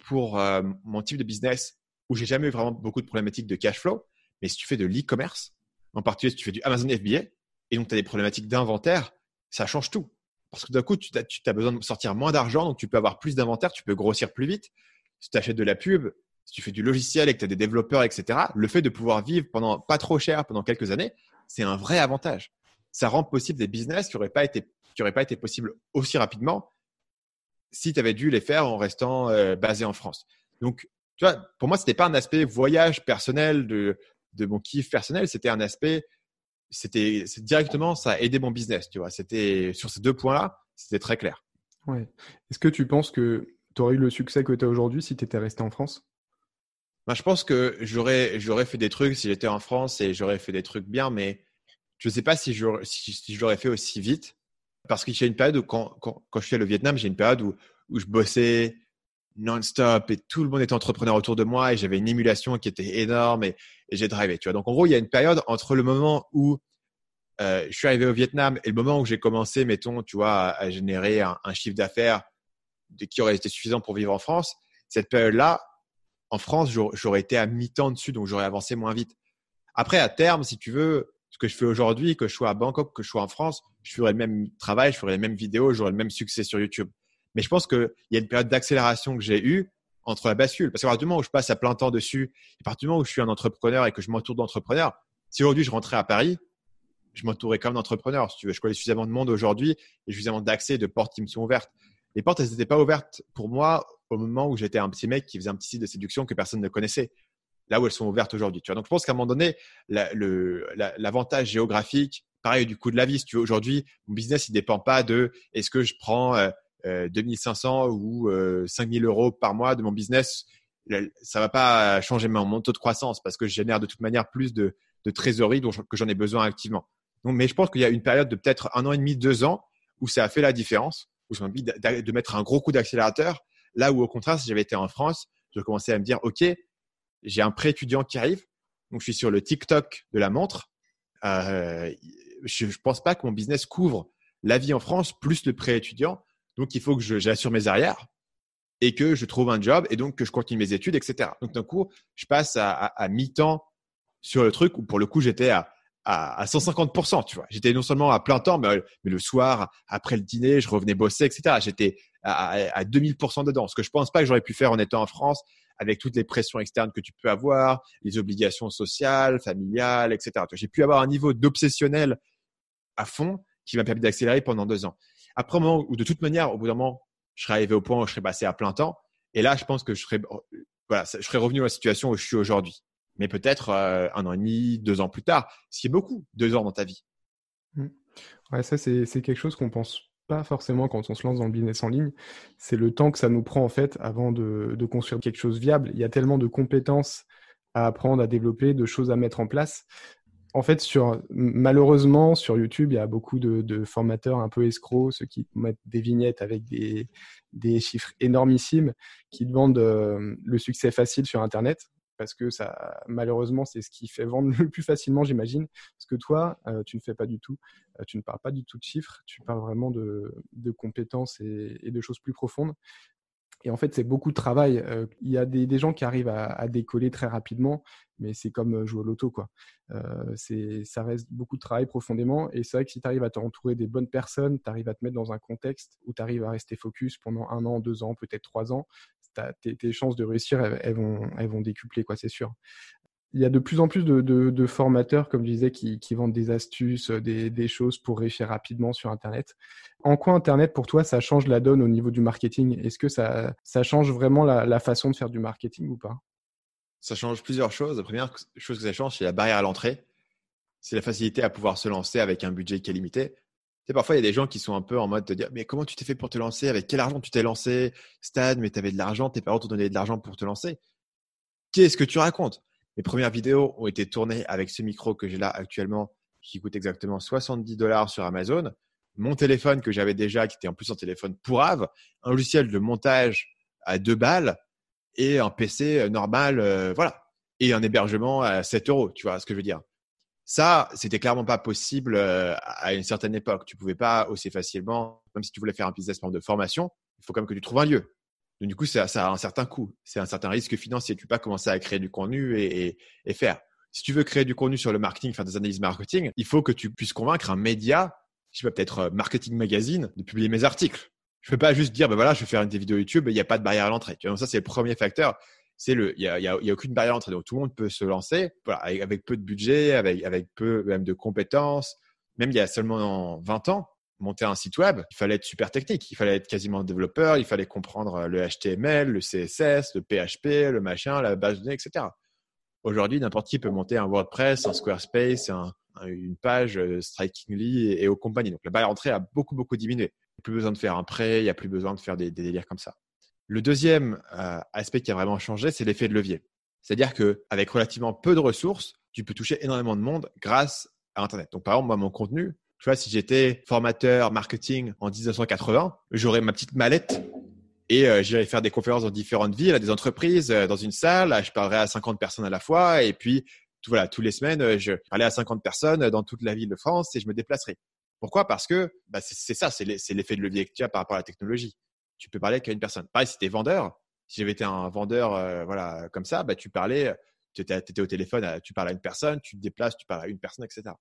pour euh, mon type de business où j'ai jamais eu vraiment beaucoup de problématiques de cash flow. Mais si tu fais de l'e-commerce, en particulier si tu fais du Amazon FBA, et donc tu as des problématiques d'inventaire, ça change tout. Parce que d'un coup, tu as, besoin de sortir moins d'argent, donc tu peux avoir plus d'inventaire, tu peux grossir plus vite. Si tu achètes de la pub, si tu fais du logiciel et que tu as des développeurs, etc., le fait de pouvoir vivre pendant pas trop cher pendant quelques années, c'est un vrai avantage. Ça rend possible des business qui n'auraient pas été qui pas été possibles aussi rapidement si tu avais dû les faire en restant euh, basé en France. Donc, tu vois, pour moi, ce n'était pas un aspect voyage personnel de, de mon kiff personnel, c'était un aspect c'était directement ça a aidé mon business, tu vois. C'était sur ces deux points-là, c'était très clair. Ouais. Est-ce que tu penses que tu aurais eu le succès que tu as aujourd'hui si tu étais resté en France? Bah, je pense que j'aurais j'aurais fait des trucs si j'étais en France et j'aurais fait des trucs bien, mais je ne sais pas si je, si, je l'aurais fait aussi vite Parce que j'ai une période où, quand, quand, quand je suis allé au Vietnam, j'ai une période où, où je bossais non-stop et tout le monde était entrepreneur autour de moi et j'avais une émulation qui était énorme et, j'ai drivé. Tu vois. Donc, en gros, il y a une période entre le moment où euh, je suis arrivé au Vietnam et le moment où j'ai commencé, mettons, tu vois, à, générer un, chiffre d'affaires qui aurait été suffisant pour vivre en France. Cette période-là, en France, j'aurais été à mi-temps dessus, donc j'aurais avancé moins vite. Après, à terme, si tu veux, ce que je fais aujourd'hui, que je sois à Bangkok, que je sois en France, je ferai le même travail, je ferai les mêmes vidéos, j'aurai le même succès sur YouTube. Mais je pense qu'il y a une période d'accélération que j'ai eue entre la bascule. Parce qu'à partir du moment où je passe à plein temps dessus, à partir du moment où je suis un entrepreneur et que je m'entoure d'entrepreneurs, si aujourd'hui je rentrais à Paris, je m'entourais comme d'entrepreneurs. Si tu veux, je connais suffisamment de monde aujourd'hui et suffisamment d'accès, de portes qui me sont ouvertes. Les portes, elles n'étaient pas ouvertes pour moi au moment où j'étais un petit mec qui faisait un petit site de séduction que personne ne connaissait. Là où elles sont ouvertes aujourd'hui. Tu vois. Donc, je pense qu'à un moment donné, l'avantage géographique, pareil du coût de la vie. Si tu veux, aujourd'hui, mon business, il dépend pas de est-ce que je prends euh, 2500 euh, ou 5000 euh, euros par mois de mon business, ça va pas changer mon, taux de croissance parce que je génère de toute manière plus de, trésorerie dont que j'en ai besoin activement. Donc, mais je pense qu'il y a une période de peut-être un an et demi, deux ans où ça a fait la différence, où j'ai envie de, mettre un gros coup d'accélérateur. Là où au contraire, si j'avais été en France, je commençais à me dire, OK, j'ai un pré étudiant qui arrive, donc je suis sur le TikTok de la montre. Euh, je ne pense pas que mon business couvre la vie en France plus le pré étudiant. Donc, il faut que j'assure mes arrières et que je trouve un job et donc que je continue mes études, etc. Donc, d'un coup, je passe à, mi-temps sur le truc où, pour le coup, j'étais à, à, 150%, tu vois. J'étais non seulement à plein temps, mais, le soir, après le dîner, je revenais bosser, etc. J'étais à, à 2000% dedans. Ce que je pense pas que j'aurais pu faire en étant en France avec toutes les pressions externes que tu peux avoir, les obligations sociales, familiales, etc. J'ai pu avoir un niveau d'obsessionnel à fond qui m'a permis d'accélérer pendant deux ans. Après un moment où de toute manière, au bout d'un moment, je serais arrivé au point où je serais passé à plein temps. Et là, je pense que je serais, voilà, je serais revenu à la situation où je suis aujourd'hui. Mais peut-être euh, un an et demi, deux ans plus tard, ce qui est beaucoup, deux ans dans ta vie. Mmh. Ouais, ça, c'est quelque chose qu'on pense pas forcément quand on se lance dans le business en ligne. C'est le temps que ça nous prend, en fait, avant de, de construire quelque chose viable. Il y a tellement de compétences à apprendre, à développer, de choses à mettre en place en fait, malheureusement, sur YouTube, il y a beaucoup de, formateurs un peu escrocs, ceux qui mettent des vignettes avec des, chiffres énormissimes, qui demandent euh, le succès facile sur Internet, parce que ça, malheureusement, c'est ce qui fait vendre le plus facilement, j'imagine. Parce que toi, euh, tu ne fais pas du tout, euh, tu ne parles pas du tout de chiffres, tu parles vraiment de, compétences et, de choses plus profondes. Et en fait, c'est beaucoup de travail. Euh, il y a des, gens qui arrivent à, décoller très rapidement, mais c'est comme euh, jouer au loto. Euh, ça reste beaucoup de travail profondément. Et c'est vrai que si tu arrives à t'entourer des bonnes personnes, tu arrives à te mettre dans un contexte où tu arrives à rester focus pendant un an, deux ans, peut-être trois ans, tes, chances de réussir, elles, vont, elles vont décupler, c'est sûr il y a de plus en plus de, formateurs, comme je disais, qui, vendent des astuces, euh, des, choses pour réussir rapidement sur Internet. En quoi Internet, pour toi, ça change la donne au niveau du marketing? Est-ce que ça, change vraiment la, façon de faire du marketing ou pas? Ça change plusieurs choses. La première chose que ça change, c'est la barrière à l'entrée. C'est la facilité à pouvoir se lancer avec un budget qui est limité. Parfois, il y a des gens qui sont un peu en mode de dire Mais comment tu t'es fait pour te lancer? Avec quel argent tu t'es lancé? Stade, mais tu avais de l'argent, tes parents t'ont donné de l'argent pour te lancer. Qu'est-ce que tu racontes? Mes premières vidéos ont été tournées avec ce micro que j'ai là actuellement, qui coûte exactement 70 dollars sur Amazon. Mon téléphone que j'avais déjà, qui était en plus un téléphone pourrave, un logiciel de montage à deux balles et un PC normal, euh, voilà. Et un hébergement à 7 euros, tu vois ce que je veux dire. Ça, c'était clairement pas possible euh, à une certaine époque. Tu pouvais pas aussi facilement, même si tu voulais faire un business de formation, il faut quand même que tu trouves un lieu du coup, ça, a un certain coût, c'est un certain risque financier. Tu peux pas commencer à créer du contenu et, faire. Si tu veux créer du contenu sur le marketing, faire des analyses marketing, il faut que tu puisses convaincre un média, je sais pas, peut-être euh, Marketing Magazine, de publier mes articles. Je peux pas juste dire, ben voilà, je vais faire une des vidéos YouTube, il n'y a pas de barrière à l'entrée. Donc ça, c'est le premier facteur. C'est le, il y a, y, a, aucune barrière à l'entrée. Donc tout le monde peut se lancer, voilà, avec, peu de budget, avec, avec peu même de compétences. Même il y a seulement 20 ans, monter un site web, il fallait être super technique. Il fallait être quasiment développeur, il fallait comprendre euh, le HTML, le CSS, le PHP, le machin, la base de données, etc. Aujourd'hui, n'importe qui peut monter un WordPress, un Squarespace, une page euh, Strikingly et, aux compagnies. Donc la barrière d'entrée a beaucoup, beaucoup diminué. Il n'y a plus besoin de faire un prêt, il n'y a plus besoin de faire des, délires comme ça. Le deuxième euh, aspect qui a vraiment changé, c'est l'effet de levier. C'est-à-dire qu'avec relativement peu de ressources, tu peux toucher énormément de monde grâce à Internet. Donc, par exemple, moi, mon contenu, Tu vois, si j'étais formateur marketing en 1980, j'aurais ma petite mallette et euh, j'irais faire des conférences dans différentes villes, à des entreprises, euh, dans une salle. Je parlerais à 50 personnes à la fois. Et puis, tout, voilà, tous les semaines, euh, je parlais à 50 personnes dans toute la ville de France et je me déplacerais. Pourquoi? Parce que bah, c'est ça, c'est l'effet de levier que tu as par rapport à la technologie. Tu peux parler qu'à une personne. Pareil, si tu es vendeur, si j'avais été un vendeur voilà, comme ça, bah, tu parlais, tu étais, au téléphone, tu parles à une personne, tu te déplaces, tu parles à une personne, etc.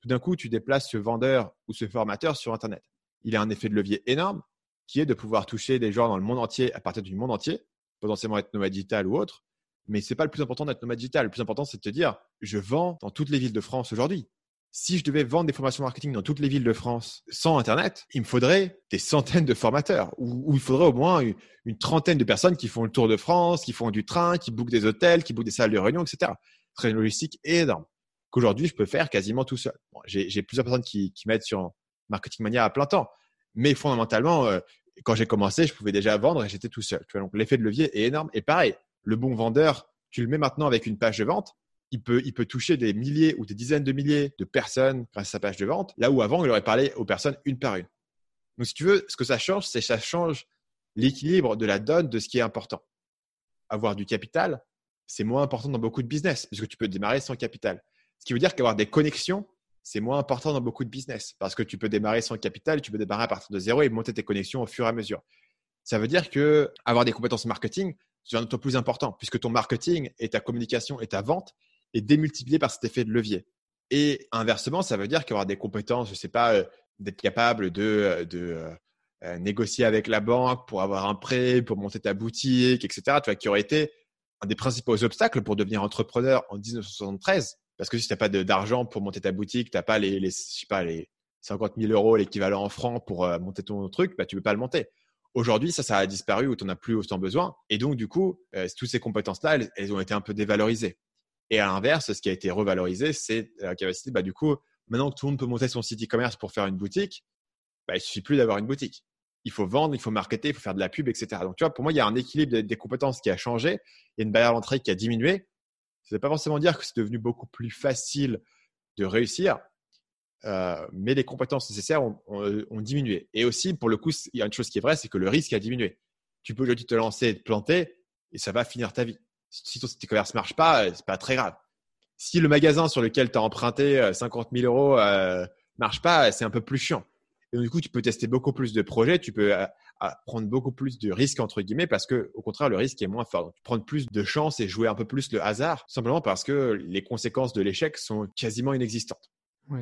Tout d'un coup, tu déplaces ce vendeur ou ce formateur sur Internet. Il a un effet de levier énorme qui est de pouvoir toucher des gens dans le monde entier à partir du monde entier, potentiellement être nomade digital ou autre. Mais ce n'est pas le plus important d'être nomade digital. Le plus important, c'est de te dire, je vends dans toutes les villes de France aujourd'hui. Si je devais vendre des formations marketing dans toutes les villes de France sans Internet, il me faudrait des centaines de formateurs, ou, il faudrait au moins une, trentaine de personnes qui font le tour de France, qui font du train, qui bookent des hôtels, qui bookent des salles de réunion, etc. Une logistique énorme qu'aujourd'hui, je peux faire quasiment tout seul. J'ai plusieurs personnes qui, m'aident sur Marketing Mania à plein temps, mais fondamentalement, euh, quand j'ai commencé, je pouvais déjà vendre et j'étais tout seul. donc l'effet de levier est énorme. Et pareil, le bon vendeur, tu le mets maintenant avec une page de vente, il peut, il peut toucher des milliers ou des dizaines de milliers de personnes grâce à sa page de vente, là où avant, il aurait parlé aux personnes une par une. Donc, si tu veux, ce que ça change, c'est que ça change l'équilibre de la donne de ce qui est important. Avoir du capital, c'est moins important dans beaucoup de business, puisque tu peux démarrer sans capital. Ce qui veut dire qu'avoir des connexions, c'est moins important dans beaucoup de business, parce que tu peux démarrer sans capital, tu peux démarrer à partir de zéro et monter tes connexions au fur et à mesure. Ça veut dire que avoir des compétences marketing, c'est autre plus important, puisque ton marketing et ta communication et ta vente est démultiplié par cet effet de levier. Et inversement, ça veut dire qu'avoir des compétences, je ne sais pas, euh, d'être capable de, euh, de euh, négocier avec la banque pour avoir un prêt, pour monter ta boutique, etc., tu vois, qui aurait été un des principaux obstacles pour devenir entrepreneur en 1973. Parce que si tu n'as pas d'argent pour monter ta boutique, tu n'as pas les, les, je sais pas, les 50 000 euros, l'équivalent en francs pour monter ton truc, bah, tu ne peux pas le monter. Aujourd'hui, ça, ça a disparu ou tu n'en as plus autant besoin. Et donc, du coup, toutes ces compétences-là, elles, ont été un peu dévalorisées. Et à l'inverse, ce qui a été revalorisé, c'est la capacité, bah, du coup, maintenant que tout le monde peut monter son site e-commerce pour faire une boutique, bah, il suffit plus d'avoir une boutique. Il faut vendre, il faut marketer, il faut faire de la pub, etc. Donc, tu vois, pour moi, il y a un équilibre des, compétences qui a changé. Il y a une barrière d'entrée qui a diminué. Ça ne veut pas forcément dire que c'est devenu beaucoup plus facile de réussir, euh, mais les compétences nécessaires ont, ont, diminué. Et aussi, pour le coup, il y a une chose qui est vraie, c'est que le risque a diminué. Tu peux aujourd'hui te lancer, te planter, et ça va finir ta vie si ton site e-commerce marche pas, euh, c'est pas très grave. Si le magasin sur lequel tu as emprunté 50 euh, 000 euros euh, marche pas, c'est un peu plus chiant. Et du coup, tu peux tester beaucoup plus de projets, tu peux prendre beaucoup plus de risques entre guillemets parce que au contraire, le risque est moins fort. Donc, prendre plus de chance et jouer un peu plus le hasard, simplement parce que les conséquences de l'échec sont quasiment inexistantes.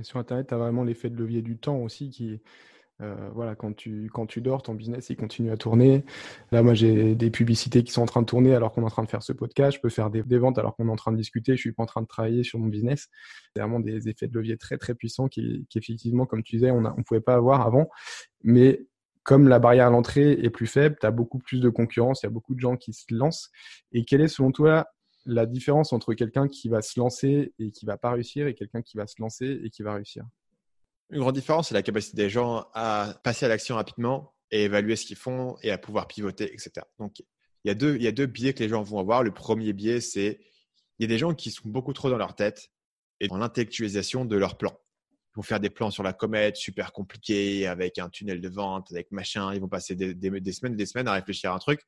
Sur Internet, tu as vraiment l'effet de levier du temps aussi qui, euh, voilà, quand tu, quand tu dors, ton business il continue à tourner. Là, moi, j'ai des publicités qui sont en train de tourner alors qu'on est en train de faire ce podcast. Je peux faire des, ventes alors qu'on est en train de discuter. Je suis pas en train de travailler sur mon business. C'est vraiment des effets de levier très très puissants qui effectivement, comme tu disais, on ne on pouvait pas avoir avant. Mais comme la barrière à l'entrée est plus faible, tu as beaucoup plus de concurrence, il y a beaucoup de gens qui se lancent. Et quelle est selon toi la différence entre quelqu'un qui va se lancer et qui va pas réussir et quelqu'un qui va se lancer et qui va réussir? Une grande différence, c'est la capacité des gens à passer à l'action rapidement et évaluer ce qu'ils font et à pouvoir pivoter, etc. Donc, il y, a deux, il y a deux biais que les gens vont avoir. Le premier biais, c'est il y a des gens qui sont beaucoup trop dans leur tête et dans l'intellectualisation de leurs plans. Vont faire des plans sur la comète super compliqués avec un tunnel de vente, avec machin. Ils vont passer des, semaines et des semaines à réfléchir à un truc.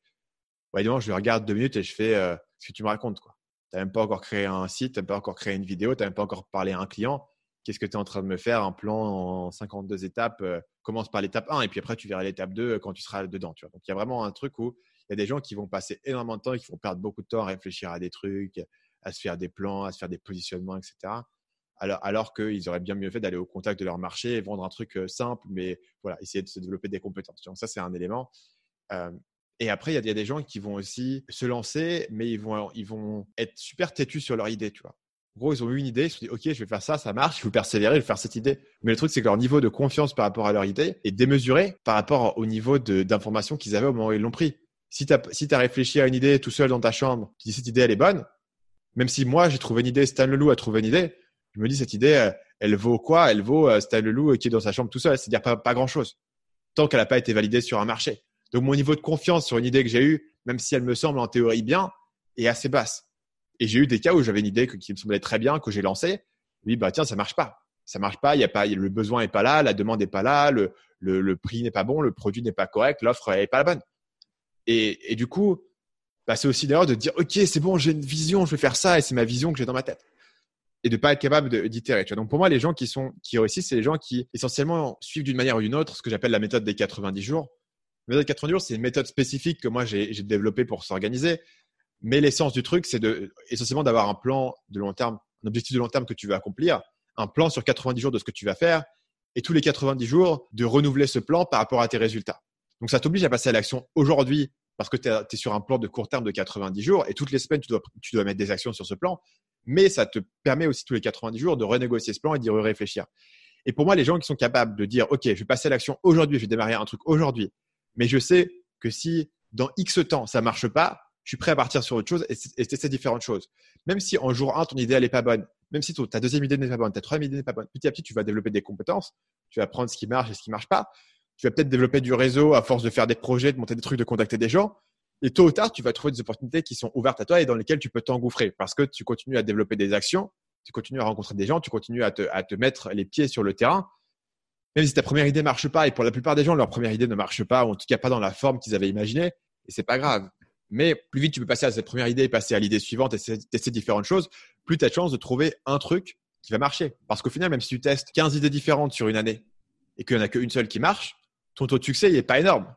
Ouais, je regarde deux minutes et je fais euh, ce que tu me racontes. Tu n'as même pas encore créé un site, tu n'as pas encore créé une vidéo, tu n'as même pas encore parlé à un client qu'est-ce que tu es en train de me faire Un plan en 52 étapes, euh, commence par l'étape 1 et puis après tu verras l'étape 2 euh, quand tu seras dedans. Tu vois. Donc il y a vraiment un truc où il y a des gens qui vont passer énormément de temps et qui vont perdre beaucoup de temps à réfléchir à des trucs, à se faire des plans, à se faire des positionnements, etc. Alors, alors qu'ils auraient bien mieux fait d'aller au contact de leur marché et vendre un truc euh, simple, mais voilà, essayer de se développer des compétences. Donc ça, c'est un élément. et après, il y, a, des gens qui vont aussi se lancer, mais ils vont, ils vont être super têtus sur leur idée, tu vois. En gros, ils ont eu une idée, ils se sont dit, OK, je vais faire ça, ça marche, il faut persévérer, il faut faire cette idée. Mais le truc, c'est que leur niveau de confiance par rapport à leur idée est démesuré par rapport au niveau d'information qu'ils avaient au moment où ils l'ont pris. Si tu as, si as réfléchi à une idée tout seul dans ta chambre, tu dis cette idée, elle est bonne, même si moi, j'ai trouvé une idée, Stan Leloup a trouvé une idée, je me dis, cette idée, elle, vaut quoi? Elle vaut euh, Stan Leloup qui est dans sa chambre tout seul, c'est-à-dire pas, grand-chose, tant qu'elle n'a pas été validée sur un marché. Donc, mon niveau de confiance sur une idée que j'ai eue, même si elle me semble en théorie bien, est assez basse. Et j'ai eu des cas où j'avais une idée qui me semblait très bien, que j'ai lancée. Oui, bah tiens, ça marche pas. Ça marche pas, il y a pas, le besoin est pas là, la demande n'est pas là, le, le, prix n'est pas bon, le produit n'est pas correct, l'offre n'est pas la bonne. Et, et du coup, bah, c'est aussi d'ailleurs de dire, OK, c'est bon, j'ai une vision, je vais faire ça et c'est ma vision que j'ai dans ma tête. Et de pas être capable d'itérer. Donc pour moi, les gens qui, sont, qui réussissent, c'est les gens qui essentiellement suivent d'une manière ou d'une autre ce que j'appelle la méthode des 90 jours. La méthode des 90 jours, c'est une méthode spécifique que moi j'ai développée pour s'organiser. Mais l'essence du truc, c'est de, essentiellement d'avoir un plan de long terme, un objectif de long terme que tu veux accomplir, un plan sur 90 jours de ce que tu vas faire, et tous les 90 jours de renouveler ce plan par rapport à tes résultats. Donc ça t'oblige à passer à l'action aujourd'hui parce que tu es, sur un plan de court terme de 90 jours et toutes les semaines, tu dois, tu dois mettre des actions sur ce plan. Mais ça te permet aussi tous les 90 jours de renégocier ce plan et d'y réfléchir. Et pour moi, les gens qui sont capables de dire, OK, je vais passer à l'action aujourd'hui, je vais démarrer un truc aujourd'hui, mais je sais que si dans X temps, ça marche pas, je suis prêt à partir sur autre chose et tester différentes choses. Même si en jour 1, ton idée, n'est pas bonne, même si ta deuxième idée n'est pas bonne, ta troisième idée n'est pas bonne, petit à petit, tu vas développer des compétences, tu vas apprendre ce qui marche et ce qui marche pas tu vas peut-être développer du réseau à force de faire des projets, de monter des trucs, de contacter des gens. Et tôt ou tard, tu vas trouver des opportunités qui sont ouvertes à toi et dans lesquelles tu peux t'engouffrer parce que tu continues à développer des actions, tu continues à rencontrer des gens, tu continues à te, mettre les pieds sur le terrain. Même si ta première idée ne marche pas, et pour la plupart des gens, leur première idée ne marche pas, ou en tout cas pas dans la forme qu'ils avaient imaginée, et c'est pas grave. Mais plus vite tu peux passer à cette première idée et passer à l'idée suivante et tester différentes choses, plus tu as de chance de trouver un truc qui va marcher. Parce qu'au final, même si tu testes 15 idées différentes sur une année et qu'il n'y en a qu'une seule qui marche, ton taux de succès, n'est pas énorme.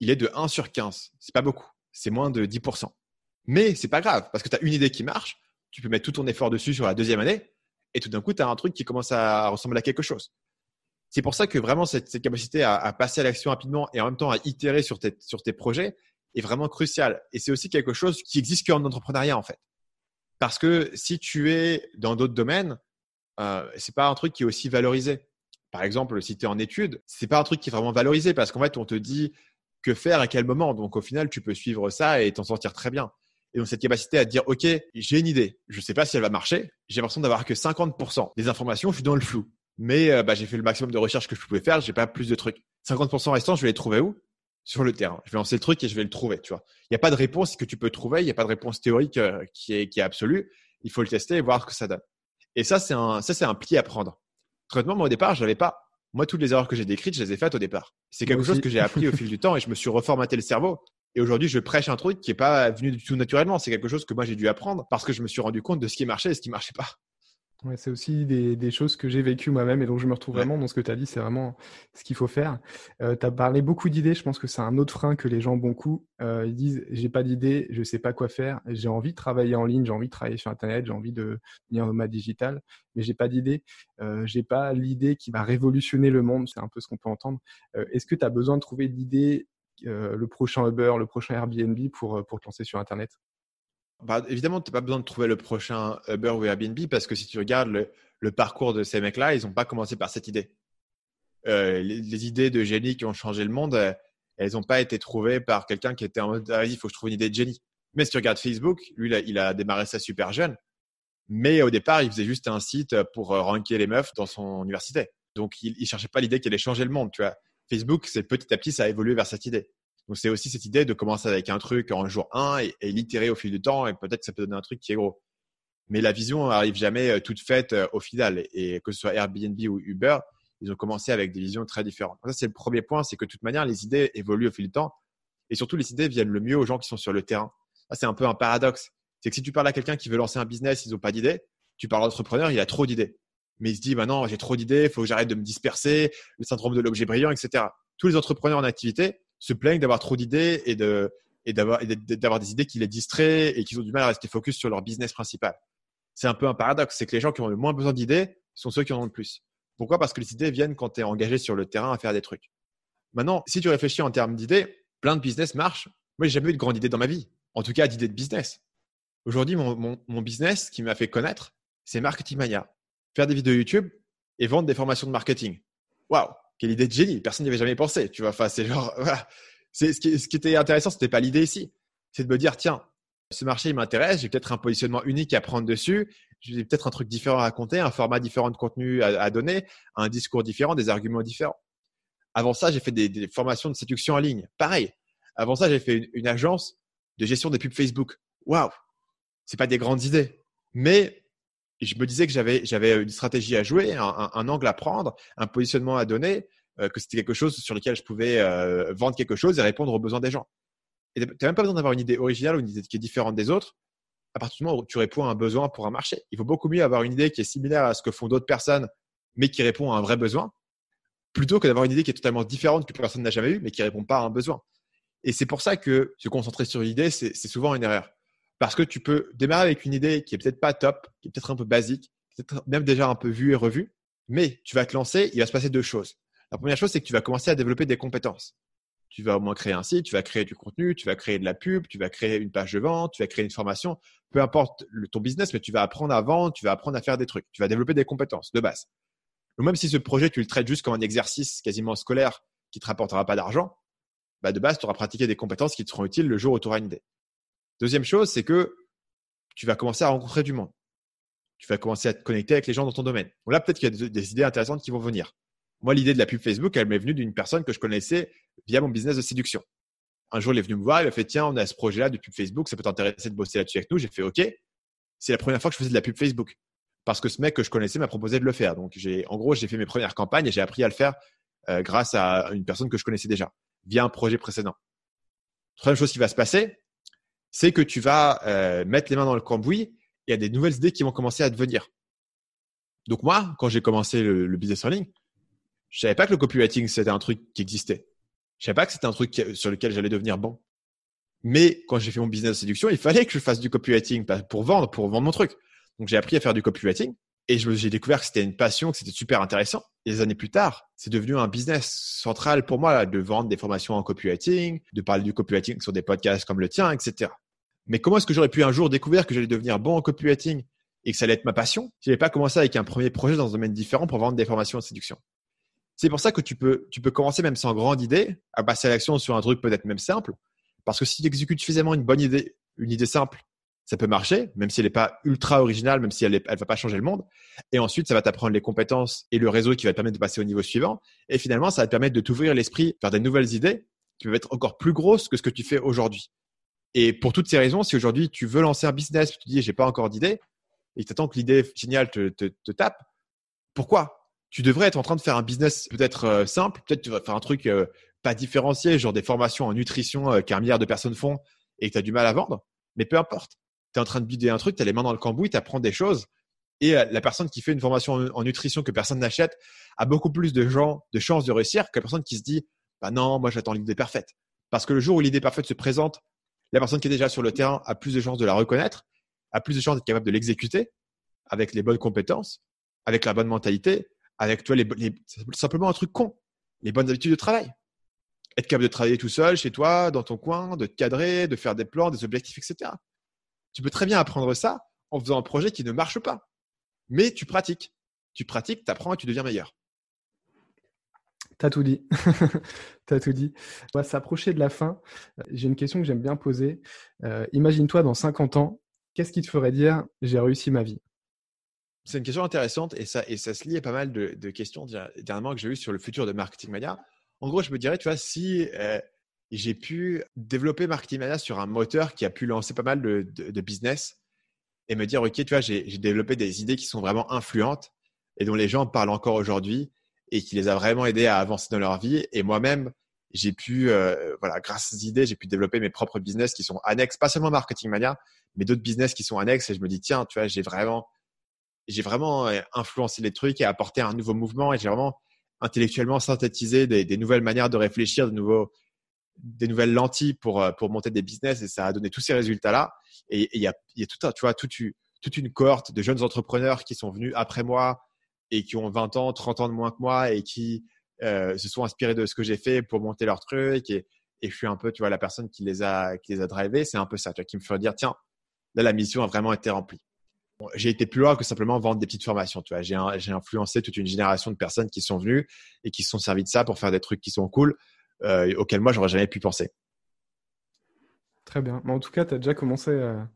Il est de 1 sur 15. C'est pas beaucoup. C'est moins de 10%. Mais c'est pas grave parce que tu as une idée qui marche. Tu peux mettre tout ton effort dessus sur la deuxième année et tout d'un coup, tu as un truc qui commence à ressembler à quelque chose. C'est pour ça que vraiment cette, capacité à, passer à l'action rapidement et en même temps à itérer sur tes, projets est vraiment crucial. Et c'est aussi quelque chose qui existe qu'en entrepreneuriat en fait. Parce que si tu es dans d'autres domaines, euh, c'est pas un truc qui est aussi valorisé par exemple, si tu es en études, c'est pas un truc qui est vraiment valorisé parce qu'en fait, on te dit que faire à quel moment. Donc, au final, tu peux suivre ça et t'en sortir très bien. Et donc, cette capacité à dire, OK, j'ai une idée. Je ne sais pas si elle va marcher. J'ai l'impression d'avoir que 50% des informations. Je suis dans le flou. Mais euh, bah, j'ai fait le maximum de recherches que je pouvais faire. J'ai pas plus de trucs. 50% restants, je vais les trouver où? Sur le terrain. Je vais lancer le truc et je vais le trouver. Tu vois. Il n'y a pas de réponse que tu peux trouver. Il n'y a pas de réponse théorique euh, qui, est, absolue. Il faut le tester et voir ce que ça donne. Et ça, c'est un, pli à prendre. Traitement, moi, au départ, je n'avais pas. Moi, toutes les erreurs que j'ai décrites, je les ai faites au départ. C'est quelque chose que j'ai appris au fil du temps et je me suis reformaté le cerveau. Et aujourd'hui, je prêche un truc qui n'est pas venu du tout naturellement. C'est quelque chose que moi, j'ai dû apprendre parce que je me suis rendu compte de ce qui marchait et ce qui marchait pas c'est aussi des, choses que j'ai vécues moi-même et donc je me retrouve vraiment dans ce que tu as dit, c'est vraiment ce qu'il faut faire. Euh, tu as parlé beaucoup d'idées, je pense que c'est un autre frein que les gens beaucoup. Euh, ils disent j'ai pas d'idée, je sais pas quoi faire, j'ai envie de travailler en ligne, j'ai envie de travailler sur Internet, j'ai envie de devenir nomade digital, mais j'ai pas d'idée. Euh, j'ai pas l'idée qui va révolutionner le monde, c'est un peu ce qu'on peut entendre. Est-ce que tu as besoin de trouver l'idée, le prochain Uber, le prochain Airbnb pour, pour te lancer sur Internet? Bah, évidemment, tu n'as pas besoin de trouver le prochain Uber ou Airbnb parce que si tu regardes le, parcours de ces mecs-là, ils n'ont pas commencé par cette idée. Euh, les, idées de génie qui ont changé le monde, euh, elles n'ont pas été trouvées par quelqu'un qui était en mode ah, il faut que je trouve une idée de génie. Mais si tu regardes Facebook, lui, il a, démarré ça super jeune. Mais au départ, il faisait juste un site pour euh, ranker les meufs dans son université. Donc, il ne cherchait pas l'idée qui allait changer le monde. Tu vois. Facebook, c'est petit à petit, ça a évolué vers cette idée. Donc, c'est aussi cette idée de commencer avec un truc en jour 1 et, et l'itérer au fil du temps et peut-être que ça peut donner un truc qui est gros. Mais la vision n'arrive jamais euh, toute faite euh, au final. Et que ce soit Airbnb ou Uber, ils ont commencé avec des visions très différentes. ça, c'est le premier point, c'est que de toute manière, les idées évoluent au fil du temps. Et surtout, les idées viennent le mieux aux gens qui sont sur le terrain. c'est un peu un paradoxe. C'est que si tu parles à quelqu'un qui veut lancer un business, ils n'ont pas d'idées. Tu parles à l'entrepreneur, il a trop d'idées. Mais il se dit, bah non, j'ai trop d'idées, il faut que j'arrête de me disperser, le syndrome de l'objet brillant, etc. Tous les entrepreneurs en activité, se plaignent d'avoir trop d'idées et d'avoir des idées qui les distraient et qui ont du mal à rester focus sur leur business principal. C'est un peu un paradoxe, c'est que les gens qui ont le moins besoin d'idées sont ceux qui en ont le plus. Pourquoi? Parce que les idées viennent quand tu es engagé sur le terrain à faire des trucs. Maintenant, si tu réfléchis en termes d'idées, plein de business marchent. Moi, j'ai jamais eu de grande idée dans ma vie. En tout cas, d'idées de business. Aujourd'hui, mon, business qui m'a fait connaître, c'est Marketing Mania. Faire des vidéos YouTube et vendre des formations de marketing. Waouh quelle idée de génie Personne n'y avait jamais pensé. Tu vois, enfin, c'est genre. C'est ce qui, était intéressant, c'était pas l'idée ici. C'est de me dire, tiens, ce marché m'intéresse, j'ai peut-être un positionnement unique à prendre dessus, j'ai peut-être un truc différent à raconter, un format différent de contenu à, donner, un discours différent, des arguments différents. Avant ça, j'ai fait des, formations de séduction en ligne. Pareil. Avant ça, j'ai fait une, une, agence de gestion des pubs Facebook. Waouh, c'est pas des grandes idées, mais je me disais que j'avais, une stratégie à jouer, un, angle à prendre, un positionnement à donner, euh, que c'était quelque chose sur lequel je pouvais euh, vendre quelque chose et répondre aux besoins des gens. Et tu n'as même pas besoin d'avoir une idée originale ou une idée qui est différente des autres. À partir du moment où tu réponds à un besoin pour un marché, il vaut beaucoup mieux avoir une idée qui est similaire à ce que font d'autres personnes, mais qui répond à un vrai besoin, plutôt que d'avoir une idée qui est totalement différente que personne n'a jamais eue, mais qui répond pas à un besoin. Et c'est pour ça que se concentrer sur l'idée, c'est souvent une erreur. Parce que tu peux démarrer avec une idée qui est peut-être pas top, qui est peut-être un peu basique, peut-être même déjà un peu vue et revue, mais tu vas te lancer, il va se passer deux choses. La première chose, c'est que tu vas commencer à développer des compétences. Tu vas au moins créer un site, tu vas créer du contenu, tu vas créer de la pub, tu vas créer une page de vente, tu vas créer une formation, peu importe ton business, mais tu vas apprendre à vendre, tu vas apprendre à faire des trucs, tu vas développer des compétences de base. Donc même si ce projet, tu le traites juste comme un exercice quasiment scolaire qui te rapportera pas d'argent, bah de base, tu auras pratiqué des compétences qui te seront utiles le jour où tu auras une idée. Deuxième chose, c'est que tu vas commencer à rencontrer du monde. Tu vas commencer à te connecter avec les gens dans ton domaine. Là, peut-être qu'il y a des idées intéressantes qui vont venir. Moi, l'idée de la pub Facebook, elle m'est venue d'une personne que je connaissais via mon business de séduction. Un jour, il est venu me voir, il m'a fait Tiens, on a ce projet-là de pub Facebook, ça peut t'intéresser de bosser là-dessus avec nous. J'ai fait OK. C'est la première fois que je faisais de la pub Facebook. Parce que ce mec que je connaissais m'a proposé de le faire. Donc, en gros, j'ai fait mes premières campagnes et j'ai appris à le faire euh, grâce à une personne que je connaissais déjà, via un projet précédent. Troisième chose qui va se passer, c'est que tu vas euh, mettre les mains dans le cambouis il y a des nouvelles idées qui vont commencer à te venir. Donc moi, quand j'ai commencé le, business en ligne, je savais pas que le copywriting c'était un truc qui existait. Je savais pas que c'était un truc sur lequel j'allais devenir bon. Mais quand j'ai fait mon business de séduction, il fallait que je fasse du copywriting pour vendre, pour vendre mon truc. Donc j'ai appris à faire du copywriting et j'ai découvert que c'était une passion, que c'était super intéressant. Et des années plus tard, c'est devenu un business central pour moi de vendre des formations en copywriting, de parler du copywriting sur des podcasts comme le tien, etc. Mais comment est-ce que j'aurais pu un jour découvrir que j'allais devenir bon en copywriting et que ça allait être ma passion si n'avais pas commencé avec un premier projet dans un domaine différent pour vendre des formations en séduction? C'est pour ça que tu peux, tu peux commencer même sans grande idée à passer à l'action sur un truc peut-être même simple. Parce que si tu exécutes suffisamment une bonne idée, une idée simple, ça peut marcher, même si elle n'est pas ultra originale, même si elle ne va pas changer le monde. Et ensuite, ça va t'apprendre les compétences et le réseau qui va te permettre de passer au niveau suivant. Et finalement, ça va te permettre de t'ouvrir l'esprit vers des nouvelles idées qui peuvent être encore plus grosses que ce que tu fais aujourd'hui. Et pour toutes ces raisons, si aujourd'hui tu veux lancer un business, tu te dis j'ai pas encore d'idée, et tu attends que l'idée géniale te, te, tape, pourquoi? Tu devrais être en train de faire un business peut-être euh, simple, peut-être tu vas faire un truc euh, pas différencié, genre des formations en nutrition euh, qu'un milliard de personnes font et que tu as du mal à vendre, mais peu importe. Tu es en train de bider un truc, tu as les mains dans le cambouis, tu apprends des choses, et la personne qui fait une formation en, en nutrition que personne n'achète a beaucoup plus de, gens, de chances de réussir que la personne qui se dit bah non, moi j'attends l'idée parfaite. Parce que le jour où l'idée parfaite se présente la personne qui est déjà sur le terrain a plus de chances de la reconnaître, a plus de chances d'être capable de l'exécuter avec les bonnes compétences, avec la bonne mentalité, avec toi, les, simplement un truc con, les bonnes habitudes de travail. Être capable de travailler tout seul chez toi, dans ton coin, de te cadrer, de faire des plans, des objectifs, etc. Tu peux très bien apprendre ça en faisant un projet qui ne marche pas. Mais tu pratiques. Tu pratiques, tu apprends et tu deviens meilleur. T'as tout dit. T'as tout dit. On va s'approcher de la fin. J'ai une question que j'aime bien poser. Euh, imagine-toi dans 50 ans, qu'est-ce qui te ferait dire j'ai réussi ma vie? C'est une question intéressante et ça, et ça se lie à pas mal de, questions dernièrement que j'ai eues sur le futur de Marketing Mania. En gros, je me dirais, tu vois, si euh, j'ai pu développer Marketing Mania sur un moteur qui a pu lancer pas mal de, de business et me dire, OK, tu vois, j'ai développé des idées qui sont vraiment influentes et dont les gens parlent encore aujourd'hui et qui les a vraiment aidés à avancer dans leur vie. Et moi-même, j'ai pu, euh, voilà, grâce à ces idées, j'ai pu développer mes propres business qui sont annexes, pas seulement Marketing Mania, mais d'autres business qui sont annexes. Et je me dis, tiens, tu vois, j'ai vraiment, j'ai vraiment euh, influencé les trucs et apporté un nouveau mouvement et j'ai vraiment intellectuellement synthétisé des, nouvelles manières de réfléchir, de nouveaux, des nouvelles lentilles pour, euh, pour monter des business et ça a donné tous ces résultats-là. Et il y a, y a tout un, tu vois, toute, toute une cohorte de jeunes entrepreneurs qui sont venus après moi, et qui ont 20 ans, 30 ans de moins que moi et qui euh, se sont inspirés de ce que j'ai fait pour monter leur truc et, je suis un peu, tu vois, la personne qui les a, qui les a drivés. C'est un peu ça, tu vois, qui me fait dire, tiens, là, la mission a vraiment été remplie. j'ai été plus loin que simplement vendre des petites formations, tu vois. J'ai, influencé toute une génération de personnes qui sont venues et qui se sont servis de ça pour faire des trucs qui sont cool, euh, auxquels moi, j'aurais jamais pu penser. Très bien. Mais en tout cas, tu as déjà commencé à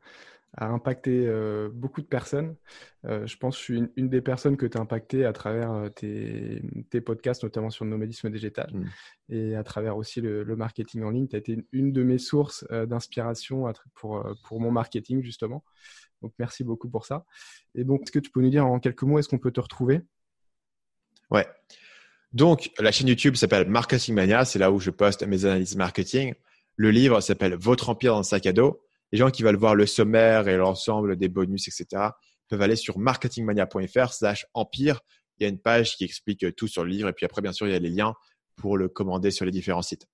a impacté euh, beaucoup de personnes. Euh, je pense que je suis une, des personnes que tu as impacté à travers euh, tes, podcasts, notamment sur le nomadisme digital mm. et à travers aussi le, marketing en ligne. Tu as été une, de mes sources d'inspiration pour, pour mon marketing, justement. Donc, merci beaucoup pour ça. Et donc, est-ce que tu peux nous dire en quelques mots, est-ce qu'on peut te retrouver? Ouais. Donc, la chaîne YouTube s'appelle Marketing Mania. C'est là où je poste mes analyses marketing. Le livre s'appelle Votre empire dans le sac à dos les gens qui veulent voir le sommaire et l'ensemble des bonus, etc., peuvent aller sur marketingmania.fr slash empire. Il y a une page qui explique tout sur le livre. Et puis après, bien sûr, il y a les liens pour le commander sur les différents sites.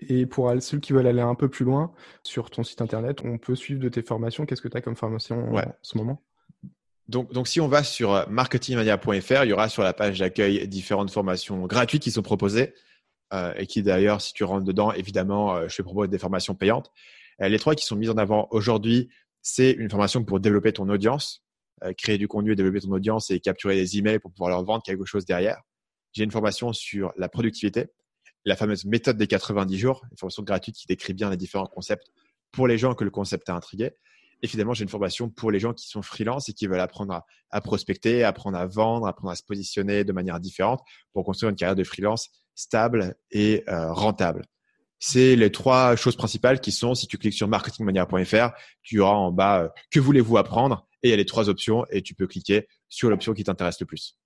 Et pour ceux qui veulent aller un peu plus loin, sur ton site internet, on peut suivre de tes formations. Qu'est-ce que tu as comme formation en ce moment? Donc, donc, si on va sur marketingmania.fr, il y aura sur la page d'accueil différentes formations gratuites qui sont proposées. Euh, et qui d'ailleurs, si tu rentres dedans, évidemment, euh, je te propose des formations payantes. Euh, les trois qui sont mises en avant aujourd'hui, c'est une formation pour développer ton audience, euh, créer du contenu, développer ton audience et capturer des emails pour pouvoir leur vendre quelque chose derrière. J'ai une formation sur la productivité, la fameuse méthode des 90 jours, une formation gratuite qui décrit bien les différents concepts pour les gens que le concept a intrigué. Et finalement, j'ai une formation pour les gens qui sont freelance et qui veulent apprendre à, prospecter, apprendre à vendre, apprendre à se positionner de manière différente pour construire une carrière de freelance stable et euh, rentable c'est les trois choses principales qui sont, si tu cliques sur marketingmania.fr, tu auras en bas euh, que voulez-vous apprendre et il y a les trois options et tu peux cliquer sur l'option qui t'intéresse le plus.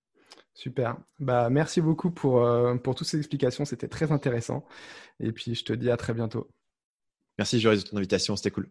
Super. Bah, merci beaucoup pour, euh, pour toutes ces explications. C'était très intéressant. Et puis, je te dis à très bientôt. Merci, Joris, de ton invitation. C'était cool.